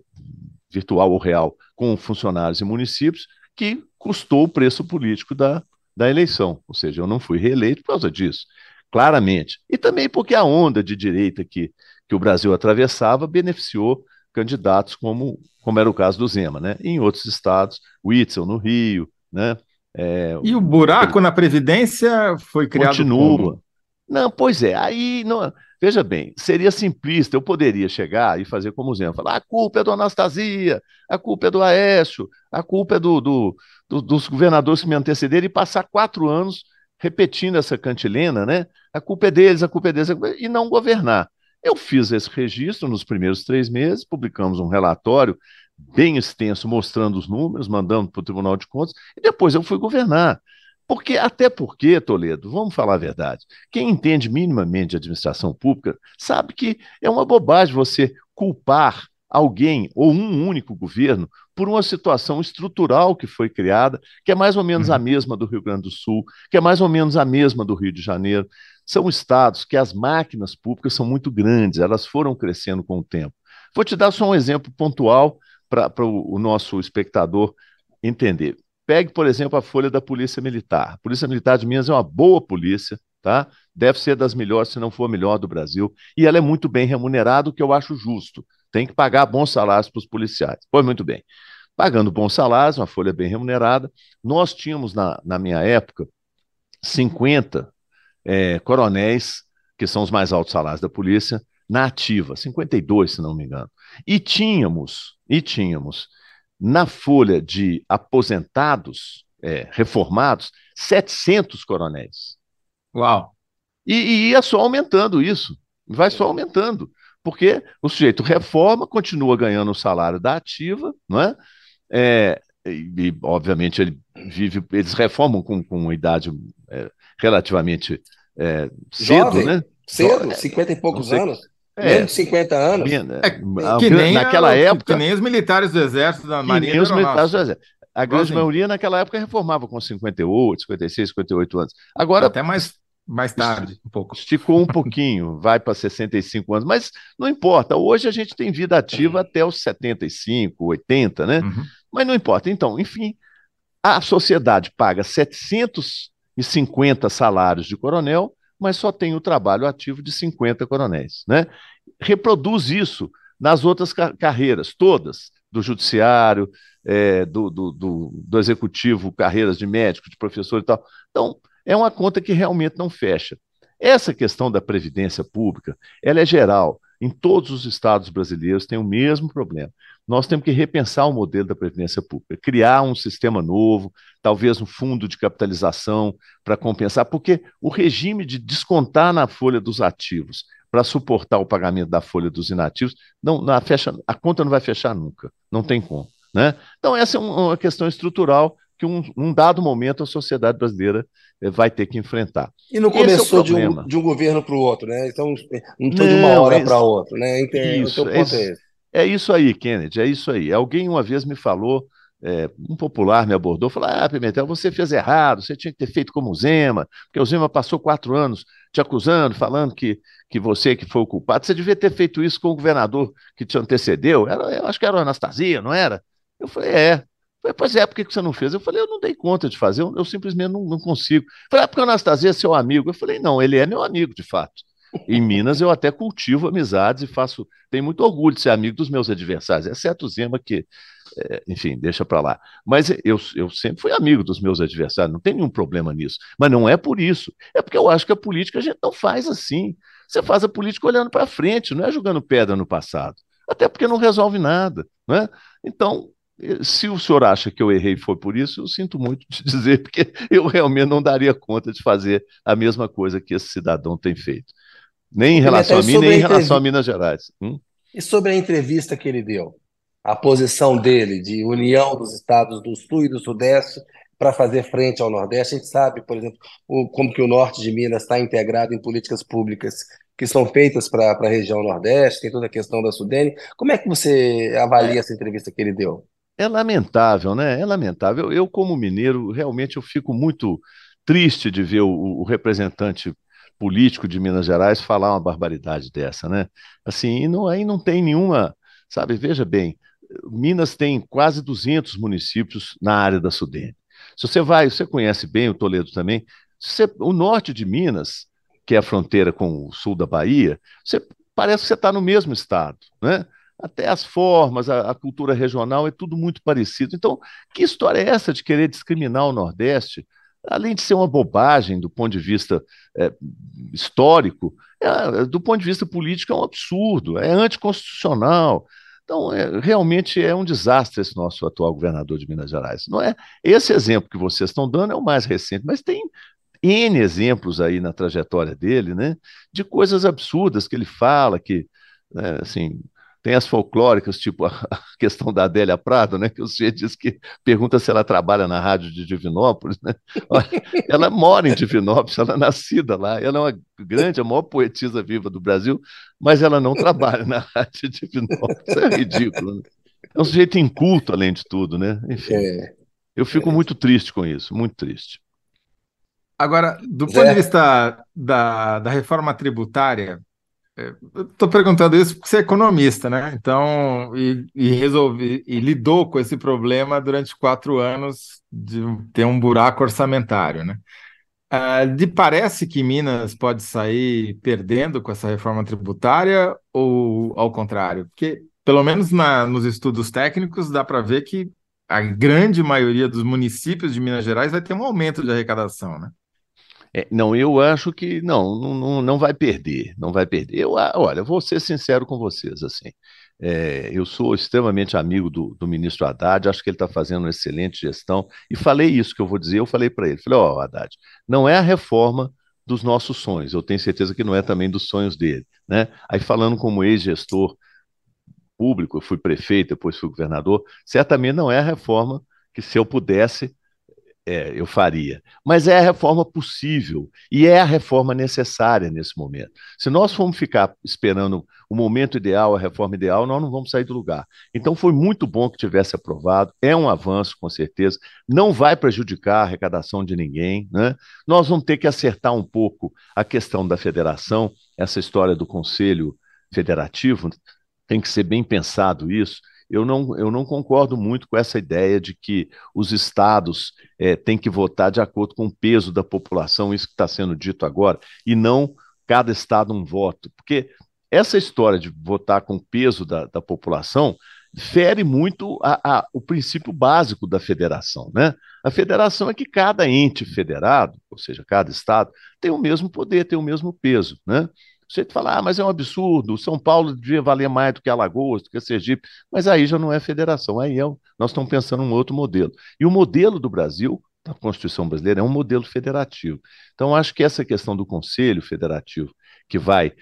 virtual ou real com funcionários e municípios que custou o preço político da, da eleição. Ou seja, eu não fui reeleito por causa disso, claramente. E também porque a onda de direita que, que o Brasil atravessava beneficiou candidatos como, como era o caso do Zema, né? Em outros estados, o Itzel no Rio, né? É, e o buraco na Previdência foi criado Continua. Como? Não, pois é, aí não, veja bem, seria simplista, eu poderia chegar e fazer como o Zema, falar, a culpa é do Anastasia, a culpa é do Aécio, a culpa é do, do, do, dos governadores que me antecederam e passar quatro anos repetindo essa cantilena, né? A culpa é deles, a culpa é deles, e não governar. Eu fiz esse registro nos primeiros três meses, publicamos um relatório bem extenso mostrando os números, mandando para o Tribunal de Contas, e depois eu fui governar. Porque, até porque, Toledo, vamos falar a verdade, quem entende minimamente de administração pública sabe que é uma bobagem você culpar alguém ou um único governo por uma situação estrutural que foi criada, que é mais ou menos a uhum. mesma do Rio Grande do Sul, que é mais ou menos a mesma do Rio de Janeiro. São estados que as máquinas públicas são muito grandes, elas foram crescendo com o tempo. Vou te dar só um exemplo pontual para o nosso espectador entender. Pegue, por exemplo, a folha da Polícia Militar. A Polícia Militar de Minas é uma boa polícia, tá? Deve ser das melhores, se não for a melhor do Brasil, e ela é muito bem remunerada, o que eu acho justo. Tem que pagar bons salários para os policiais. Pois muito bem. Pagando bons salários, uma folha bem remunerada, nós tínhamos, na, na minha época, 50 é, coronéis, que são os mais altos salários da polícia, na ativa, 52, se não me engano. E tínhamos, e tínhamos na folha de aposentados, é, reformados, 700 coronéis. Uau! E, e ia só aumentando isso, vai só aumentando, porque o sujeito reforma, continua ganhando o salário da ativa, não é? é e, e, obviamente ele vive, eles reformam com, com uma idade é, relativamente é, cedo, Jovem, né? Cedo, 50 e poucos anos. É, menos de 50 anos. É, que nem naquela a, época. Que nem os militares do Exército, da Marinha. Que nem os militares do Exército. A grande maioria naquela época reformava com 58, 56, 58 anos. Agora. Até mais, mais tarde, um pouco. Esticou um pouquinho, vai para 65 anos, mas não importa. Hoje a gente tem vida ativa até os 75, 80, né? Uhum. Mas não importa. Então, enfim, a sociedade paga 750 salários de coronel, mas só tem o trabalho ativo de 50 coronéis, né? Reproduz isso nas outras carreiras, todas, do judiciário, é, do, do, do, do, executivo, carreiras de médico, de professor e tal. Então, é uma conta que realmente não fecha. Essa questão da previdência pública, ela é geral. Em todos os estados brasileiros tem o mesmo problema. Nós temos que repensar o modelo da previdência pública, criar um sistema novo, talvez um fundo de capitalização para compensar, porque o regime de descontar na folha dos ativos para suportar o pagamento da folha dos inativos, não, fecha, a conta não vai fechar nunca, não tem como. Né? Então, essa é uma questão estrutural que um, um dado momento a sociedade brasileira eh, vai ter que enfrentar. E não começou é de, um, de um governo para o outro, né? Então, não foi de uma hora para outra, né? Entendo, isso, é, é, é isso aí, Kennedy, é isso aí. Alguém uma vez me falou é, um popular me abordou, falou: Ah, Pimentel, você fez errado, você tinha que ter feito como o Zema, porque o Zema passou quatro anos te acusando, falando que, que você que foi o culpado. Você devia ter feito isso com o governador que te antecedeu. Era, eu acho que era o Anastasia, não era? Eu falei, é. Falei, pois é, por que você não fez? Eu falei, eu não dei conta de fazer, eu, eu simplesmente não, não consigo. Falei, é porque o Anastasia é seu amigo. Eu falei, não, ele é meu amigo, de fato. Em Minas eu até cultivo amizades e faço. Tenho muito orgulho de ser amigo dos meus adversários, exceto o Zema, que, é, enfim, deixa para lá. Mas eu, eu sempre fui amigo dos meus adversários, não tem nenhum problema nisso. Mas não é por isso. É porque eu acho que a política a gente não faz assim. Você faz a política olhando para frente, não é jogando pedra no passado. Até porque não resolve nada. Né? Então, se o senhor acha que eu errei e foi por isso, eu sinto muito de dizer, porque eu realmente não daria conta de fazer a mesma coisa que esse cidadão tem feito. Nem em relação a mim, nem em relação a Minas Gerais. Hum? E sobre a entrevista que ele deu? A posição dele de união dos estados do Sul e do Sudeste para fazer frente ao Nordeste. A gente sabe, por exemplo, o, como que o Norte de Minas está integrado em políticas públicas que são feitas para a região Nordeste, tem toda a questão da Sudene. Como é que você avalia é. essa entrevista que ele deu? É lamentável, né? É lamentável. Eu, como mineiro, realmente eu fico muito triste de ver o, o representante político de Minas Gerais falar uma barbaridade dessa, né? Assim, e não, aí não tem nenhuma, sabe? Veja bem, Minas tem quase 200 municípios na área da Sudene. Se você vai, você conhece bem o Toledo também, você, o norte de Minas, que é a fronteira com o sul da Bahia, você parece que você está no mesmo estado, né? Até as formas, a, a, cultura regional, é tudo muito parecido. Então, que história é essa de querer discriminar o Nordeste? Além de ser uma bobagem do ponto de vista é, histórico, é, do ponto de vista político é um absurdo, é anticonstitucional. Então, é, realmente é um desastre esse nosso atual governador de Minas Gerais. Não é esse exemplo que vocês estão dando é o mais recente, mas tem N exemplos aí na trajetória dele, né, de coisas absurdas que ele fala, que, né, assim, tem as folclóricas, tipo a, questão da Adélia Prado, né? Que o senhor diz que pergunta se ela trabalha na rádio de Divinópolis, né? Ela mora em Divinópolis, ela é nascida lá, ela é uma grande, a maior poetisa viva do Brasil, mas ela não trabalha na rádio de Divinópolis. É ridículo, né? É um sujeito inculto, além de tudo, né? Enfim. É, eu fico é. muito triste com isso, muito triste. Agora, do ponto de vista da, da reforma tributária, Estou perguntando isso porque você é economista, né? Então, e, e resolvi e lidou com esse problema durante quatro anos de ter um buraco orçamentário, né? Ah, de parece que Minas pode sair perdendo com essa reforma tributária ou ao contrário? Porque, pelo menos na, nos estudos técnicos, dá para ver que a grande maioria dos municípios de Minas Gerais vai ter um aumento de arrecadação, né? É, não, eu acho que não, não, não vai perder, não vai perder. Eu, olha, vou ser sincero com vocês, assim, é, eu sou extremamente amigo do, do ministro Haddad, acho que ele está fazendo uma excelente gestão, e falei isso que eu vou dizer, eu falei para ele, falei, ó, oh, Haddad, não é a reforma dos nossos sonhos, eu tenho certeza que não é também dos sonhos dele, né? Aí falando como ex-gestor público, eu fui prefeito, depois fui governador, certamente não é a reforma que se eu pudesse É, eu faria. Mas é a reforma possível e é a reforma necessária nesse momento. Se nós formos ficar esperando o momento ideal, a reforma ideal, nós não vamos sair do lugar. Então foi muito bom que tivesse aprovado, é um avanço, com certeza, não vai prejudicar a arrecadação de ninguém. Né? Nós vamos ter que acertar um pouco a questão da federação, essa história do Conselho Federativo, tem que ser bem pensado isso eu não, eu não concordo muito com essa ideia de que os estados é, têm que votar de acordo com o peso da população, isso que está sendo dito agora, e não cada estado um voto. Porque essa história de votar com o peso da, da população fere muito a, a, o princípio básico da federação. Né? A federação é que cada ente federado, ou seja, cada estado, tem o mesmo poder, tem o mesmo peso. Né? Você fala, ah, mas é um absurdo, São Paulo devia valer mais do que Alagoas, do que Sergipe, mas aí já não é federação, aí é, nós estamos pensando em um outro modelo. E o modelo do Brasil, da Constituição brasileira, é um modelo federativo. Então, acho que essa questão do Conselho Federativo, que vai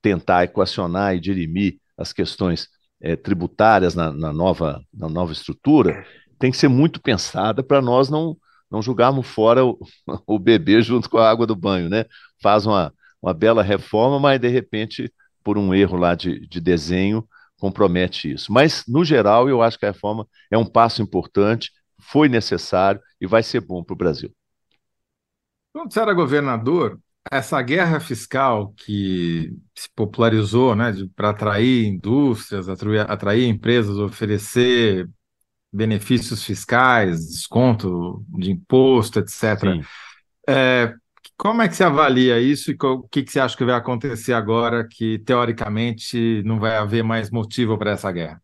tentar equacionar e dirimir as questões é, tributárias na, na, nova, na nova estrutura, tem que ser muito pensada para nós não, não julgarmos fora o, o bebê junto com a água do banho, né? Faz uma uma bela reforma, mas de repente, por um erro lá de, de desenho, compromete isso. Mas, no geral, eu acho que a reforma é um passo importante, foi necessário e vai ser bom para o Brasil. Quando você era governador, essa guerra fiscal que se popularizou né, para atrair indústrias, atrair, atrair empresas, oferecer benefícios fiscais, desconto de imposto, etc. É, como é que você avalia isso e o que, que você acha que vai acontecer agora que, teoricamente, não vai haver mais motivo para essa guerra?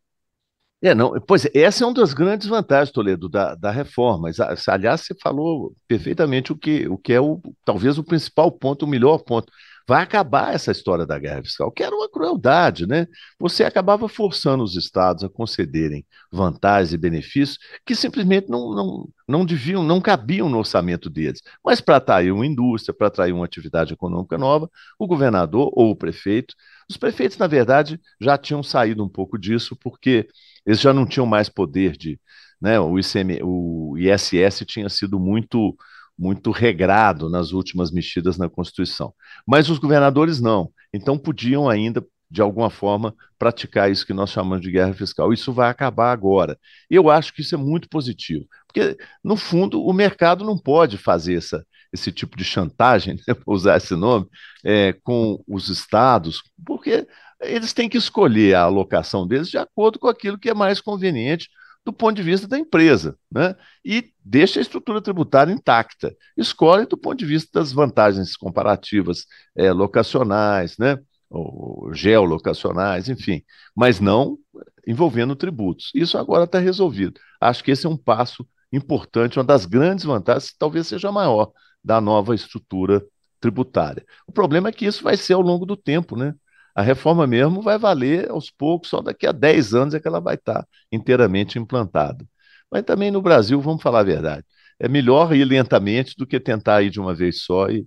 É, não, pois essa é uma das grandes vantagens, Toledo, da, da reforma. Aliás, você falou perfeitamente o que, o que é o, talvez o principal ponto, o melhor ponto vai acabar essa história da guerra fiscal, que era uma crueldade, né? Você acabava forçando os estados a concederem vantagens e benefícios que simplesmente não, não, não deviam, não cabiam no orçamento deles. Mas para atrair uma indústria, para atrair uma atividade econômica nova, o governador ou o prefeito, os prefeitos, na verdade, já tinham saído um pouco disso, porque eles já não tinham mais poder de. Né, o, ICM, o ISS tinha sido muito muito regrado nas últimas mexidas na Constituição. Mas os governadores não. Então podiam ainda, de alguma forma, praticar isso que nós chamamos de guerra fiscal. Isso vai acabar agora. Eu acho que isso é muito positivo, porque, no fundo, o mercado não pode fazer essa, esse tipo de chantagem, né, para usar esse nome, é, com os estados, porque eles têm que escolher a alocação deles de acordo com aquilo que é mais conveniente do ponto de vista da empresa, né? E deixa a estrutura tributária intacta. Escolhe do ponto de vista das vantagens comparativas é, locacionais, né? Ou geolocacionais, enfim, mas não envolvendo tributos. Isso agora está resolvido. Acho que esse é um passo importante, uma das grandes vantagens, talvez seja a maior, da nova estrutura tributária. O problema é que isso vai ser ao longo do tempo, né? A reforma mesmo vai valer aos poucos, só daqui a 10 anos é que ela vai estar inteiramente implantada. Mas também no Brasil, vamos falar a verdade, é melhor ir lentamente do que tentar ir de uma vez só e,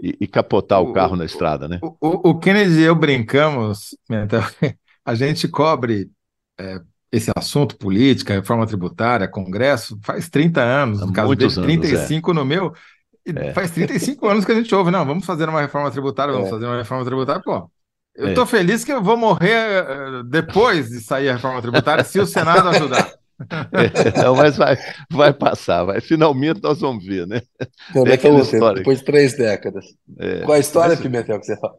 e, e capotar o, o, carro na estrada, né? O, o, Kennedy e eu brincamos, a gente cobre é, esse assunto, política, reforma tributária, Congresso, faz 30 anos, no caso dele, 35 anos, é. no meu, é. faz 35 anos que a gente ouve, não, vamos fazer uma reforma tributária, vamos é. fazer uma reforma tributária, pô, eu estou é. feliz que eu vou morrer eh, depois de sair a reforma tributária, se o Senado ajudar. É, não, mas vai, vai passar, vai. Finalmente nós vamos ver, né? Não, é você, depois de três décadas. É, Qual a história, mas... Pimentel, que você fala?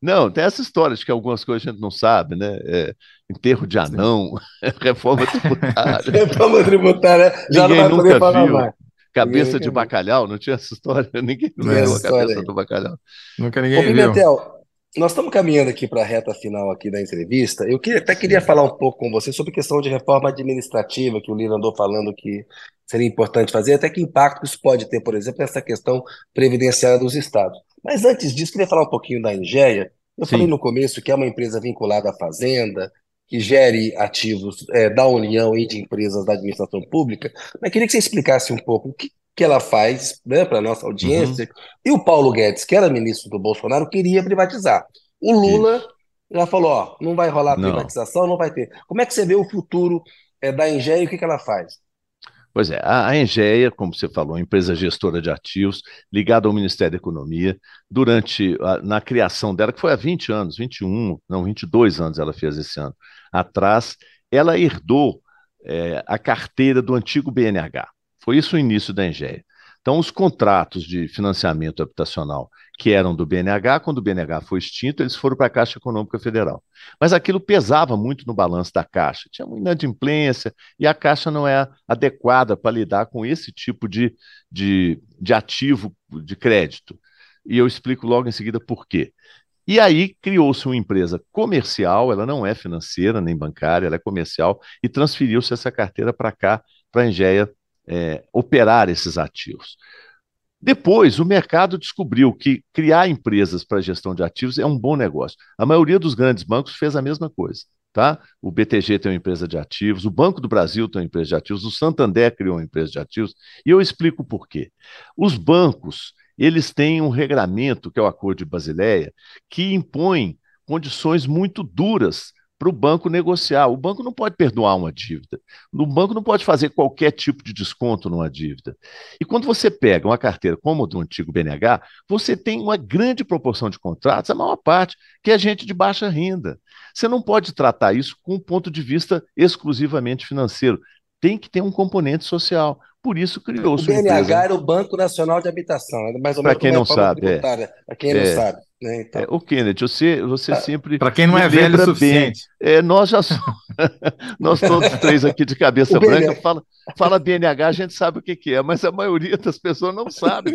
Não, tem essa história de que algumas coisas a gente não sabe, né? É, enterro de anão, reforma tributária. reforma tributária, já Ninguém não vai falar viu. mais. Cabeça ninguém de bacalhau, não tinha essa história? Ninguém viu a cabeça aí. do bacalhau. Nunca ninguém Ô, Pimentel, viu. Nós estamos caminhando aqui para a reta final aqui da entrevista. Eu até queria falar um pouco com você sobre questão de reforma administrativa que o Lira andou falando que seria importante fazer, até que impacto isso pode ter, por exemplo, nessa questão previdenciária dos estados. Mas antes disso, queria falar um pouquinho da Ingéia. Eu Sim. falei no começo que é uma empresa vinculada à Fazenda, que gere ativos é, da União e de empresas da administração pública, mas queria que você explicasse um pouco o que que ela faz né, para a nossa audiência. Uhum. E o Paulo Guedes, que era ministro do Bolsonaro, queria privatizar. O Lula Isso. já falou: ó, não vai rolar não. privatização, não vai ter. Como é que você vê o futuro é, da Engenho e o que, que ela faz? Pois é, a, Engeia, como você falou, é empresa gestora de ativos, ligada ao Ministério da Economia, durante a, na criação dela, que foi há 20 anos, 21, não, 22 anos ela fez esse ano, atrás, ela herdou é, a carteira do antigo BNH. Foi isso o início da Engeia. Então, os contratos de financiamento habitacional que eram do BNH, quando o BNH foi extinto, eles foram para a Caixa Econômica Federal. Mas aquilo pesava muito no balanço da Caixa, tinha uma inadimplência, e a Caixa não é adequada para lidar com esse tipo de, de, de ativo de crédito. E eu explico logo em seguida por quê. E aí criou-se uma empresa comercial, ela não é financeira nem bancária, ela é comercial, e transferiu-se essa carteira para cá, para a Engeia é, operar esses ativos. Depois, o mercado descobriu que criar empresas para gestão de ativos é um bom negócio. A maioria dos grandes bancos fez a mesma coisa. Tá? O BTG tem uma empresa de ativos, o Banco do Brasil tem uma empresa de ativos, o Santander criou uma empresa de ativos, e eu explico por quê. Os bancos, eles têm um regramento, que é o Acordo de Basileia, que impõe condições muito duras para o banco negociar. O banco não pode perdoar uma dívida. O banco não pode fazer qualquer tipo de desconto numa dívida. E quando você pega uma carteira como a do antigo BNH, você tem uma grande proporção de contratos, a maior parte, que é gente de baixa renda. Você não pode tratar isso com um ponto de vista exclusivamente financeiro. Tem que ter um componente social. Por isso criou-se o BNH empresa. era o Banco Nacional de Habitação, mais ou menos Para quem não sabe, é. Para quem é. não sabe. Né? Então... É, o Kennedy, você, você ah, sempre. Para quem não é velho o suficiente. É, nós já somos. nós todos três aqui de cabeça branca fala, fala BNH, a gente sabe o que, que é, mas a maioria das pessoas não sabe.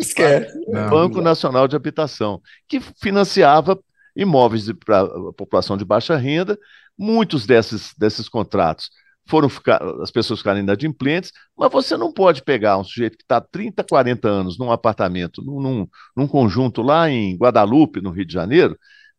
O Banco Nacional de Habitação, que financiava imóveis para a população de baixa renda. Muitos desses, desses contratos foram ficar, as pessoas ficarem inadimplentes, mas você não pode pegar um sujeito que está 30, 40 anos num apartamento, num, num, conjunto lá em Guadalupe, no Rio de Janeiro,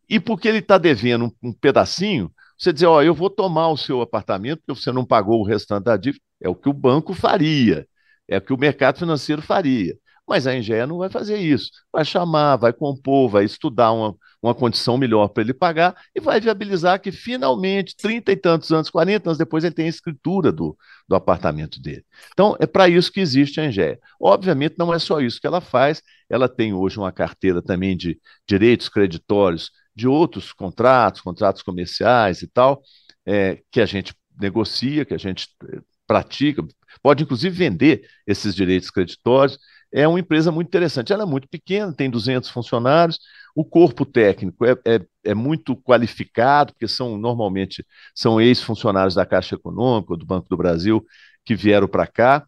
e porque ele está devendo um, um, pedacinho, você dizer, ó, eu vou tomar o seu apartamento porque você não pagou o restante da dívida. É o que o banco faria, é o que o mercado financeiro faria. Mas a Engenha não vai fazer isso. Vai chamar, vai compor, vai estudar uma, uma condição melhor para ele pagar e vai viabilizar que finalmente, trinta e tantos anos, 40 anos depois, ele tenha a escritura do, do apartamento dele. Então, é para isso que existe a Engenha. Obviamente, não é só isso que ela faz, ela tem hoje uma carteira também de direitos creditórios de outros contratos, contratos comerciais e tal, é, que a gente negocia, que a gente é, pratica, pode inclusive vender esses direitos creditórios é uma empresa muito interessante. Ela é muito pequena, tem 200 funcionários, o corpo técnico é, é, é muito qualificado, porque são normalmente são ex-funcionários da Caixa Econômica, do Banco do Brasil, que vieram para cá,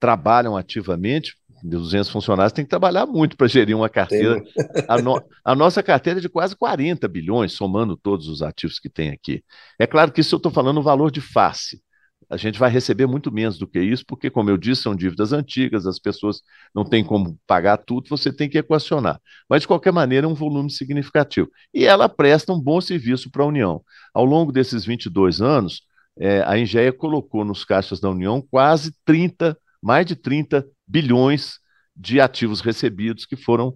trabalham ativamente. 200 funcionários tem que trabalhar muito para gerir uma carteira. A, no, a, nossa carteira é de quase 40 bilhões, somando todos os ativos que tem aqui. É claro que isso eu estou falando no valor de face a gente vai receber muito menos do que isso, porque, como eu disse, são dívidas antigas, as pessoas não têm como pagar tudo, você tem que equacionar. Mas, de qualquer maneira, é um volume significativo. E ela presta um bom serviço para a União. Ao longo desses 22 anos, é, a Engeia colocou nos caixas da União quase 30, mais de 30 bilhões de ativos recebidos que foram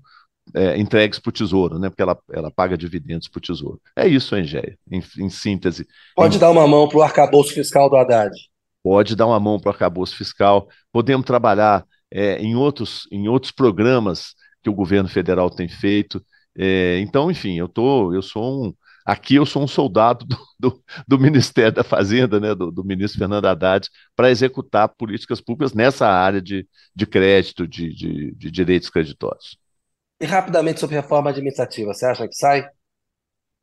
é, entregues para o Tesouro, né? porque ela, ela paga dividendos para o Tesouro. É isso, Engeia, em, em síntese. Pode em... dar uma mão para o arcabouço fiscal do Haddad. Pode dar uma mão para o arcabouço fiscal. Podemos trabalhar é, em, outros, em outros programas que o governo federal tem feito. É, então, enfim, eu, tô, eu sou um. Aqui eu sou um soldado do, do, do Ministério da Fazenda, né, do, do ministro Fernando Haddad, para executar políticas públicas nessa área de, de crédito, de, de, de direitos creditórios. E rapidamente sobre reforma administrativa, você acha que sai?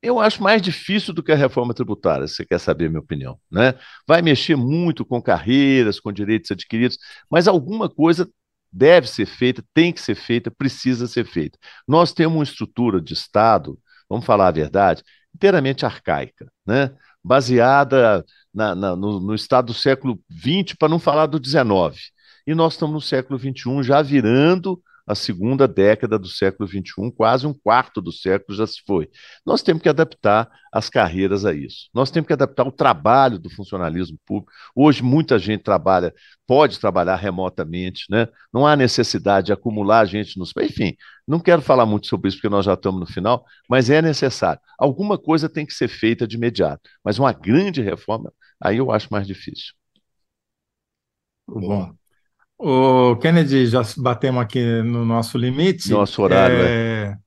Eu acho mais difícil do que a reforma tributária, se você quer saber a minha opinião. Né? Vai mexer muito com carreiras, com direitos adquiridos, mas alguma coisa deve ser feita, tem que ser feita, precisa ser feita. Nós temos uma estrutura de Estado, vamos falar a verdade, inteiramente arcaica, né? baseada na, na, no, no, Estado do século XX, para não falar do XIX. E nós estamos no século XXI, já virando a segunda década do século XXI, quase um quarto do século já se foi. Nós temos que adaptar as carreiras a isso. Nós temos que adaptar o trabalho do funcionalismo público. Hoje, muita gente trabalha, pode trabalhar remotamente, né? não há necessidade de acumular gente nos. Enfim, não quero falar muito sobre isso, porque nós já estamos no final, mas é necessário. Alguma coisa tem que ser feita de imediato, mas uma grande reforma, aí eu acho mais difícil. Bom. O Kennedy, já batemos aqui no nosso limite. Nosso horário, é...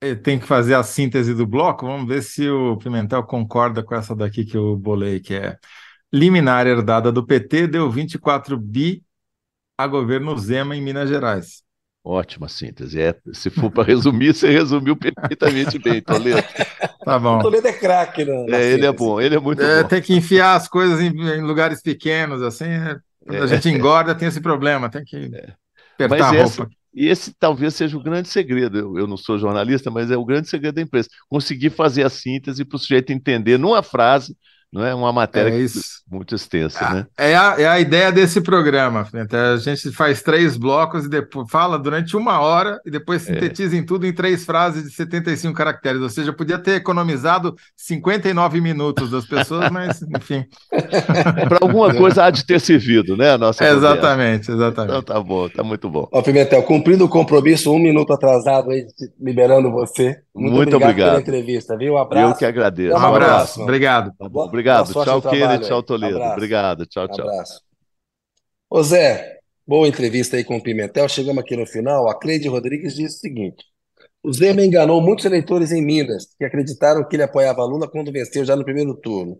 é. Tem que fazer a síntese do bloco. Vamos ver se o Pimentel concorda com essa daqui que eu bolei, que é liminar herdada do PT deu 24 bi a governo Zema em Minas Gerais. Ótima síntese. É, se for para resumir, você resumiu perfeitamente bem, Toledo. Tá bom. O Toledo é craque, né? É, ele é bom, ele é muito é, bom. Tem que enfiar as coisas em, em lugares pequenos, assim. É, quando é. a gente engorda, tem esse problema, tem que é. apertar a roupa. e esse talvez seja o grande segredo. Eu, eu, não sou jornalista, mas é o grande segredo da empresa. Conseguir fazer a síntese para o sujeito entender numa frase não é uma matéria é muito extensa, é, né? É a, é a ideia desse programa. A gente faz três blocos e depois fala durante uma hora e depois é. sintetiza é. em tudo em três frases de 75 caracteres. Ou seja, podia ter economizado 59 minutos das pessoas, mas enfim. Para alguma coisa há de ter servido, né? A nossa exatamente, exatamente. Então tá bom, tá muito bom. Ó, Pimentel, cumprindo o compromisso, um minuto atrasado aí, liberando você. Muito, muito obrigado, obrigado, pela entrevista, viu? Um abraço. Eu que agradeço. Um abraço. Obrigado. Tá bom, obrigado. Tchau, Kennedy. Tchau, Toledo. Abraço. Obrigado. Tchau, tchau. Abraço. Ô Zé, boa entrevista aí com o Pimentel. Chegamos aqui no final. A Cleide Rodrigues disse o seguinte: o Zema enganou muitos eleitores em Minas que acreditaram que ele apoiava Lula quando venceu já no primeiro turno.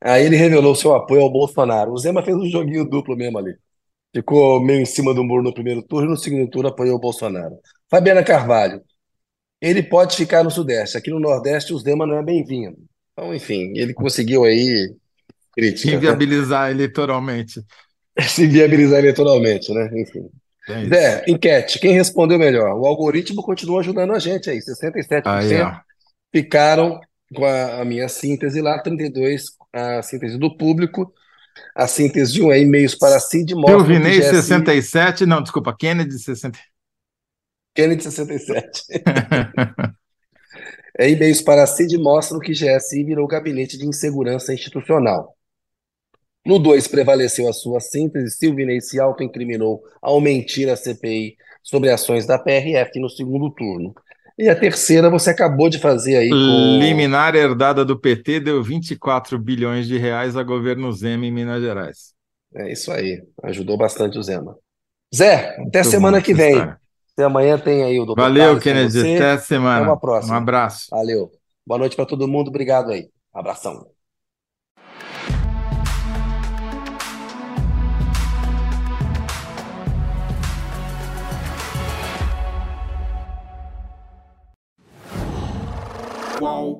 Aí ele revelou seu apoio ao Bolsonaro. O Zema fez um joguinho duplo mesmo ali. Ficou meio em cima do muro no primeiro turno e no segundo turno apoiou o Bolsonaro. Fabiana Carvalho. Ele pode ficar no Sudeste. Aqui no Nordeste o Zema não é bem-vindo. Então, enfim, ele conseguiu aí crítica. Se né? viabilizar eleitoralmente. Se viabilizar eleitoralmente, né? Enfim. É Zé, enquete. Quem respondeu melhor? O algoritmo continua ajudando a gente aí. 67% aí, ficaram com a, a, minha síntese lá, 32% a síntese do público. A síntese de um é e-mails para Cid mostra. Silvinei, GSI... 67, não, desculpa, Kennedy, 60. Kennedy, 67. É, e-mails para a CID mostram que GSI virou gabinete de insegurança institucional. No 2, prevaleceu a sua síntese. Silvinei se autoincriminou ao mentir à CPI sobre ações da PRF no segundo turno. E a terceira você acabou de fazer aí. Com... Liminar herdada do PT deu 24 bilhões de reais a governo Zema em Minas Gerais. É isso aí. Ajudou bastante o Zema. Zé, até Muito semana que vem. História. Até amanhã tem aí o doutor Valeu, Carlos, Kennedy. Até a semana. Até uma próxima. Um abraço. Valeu. Boa noite para todo mundo. Obrigado aí. Abração. Wow.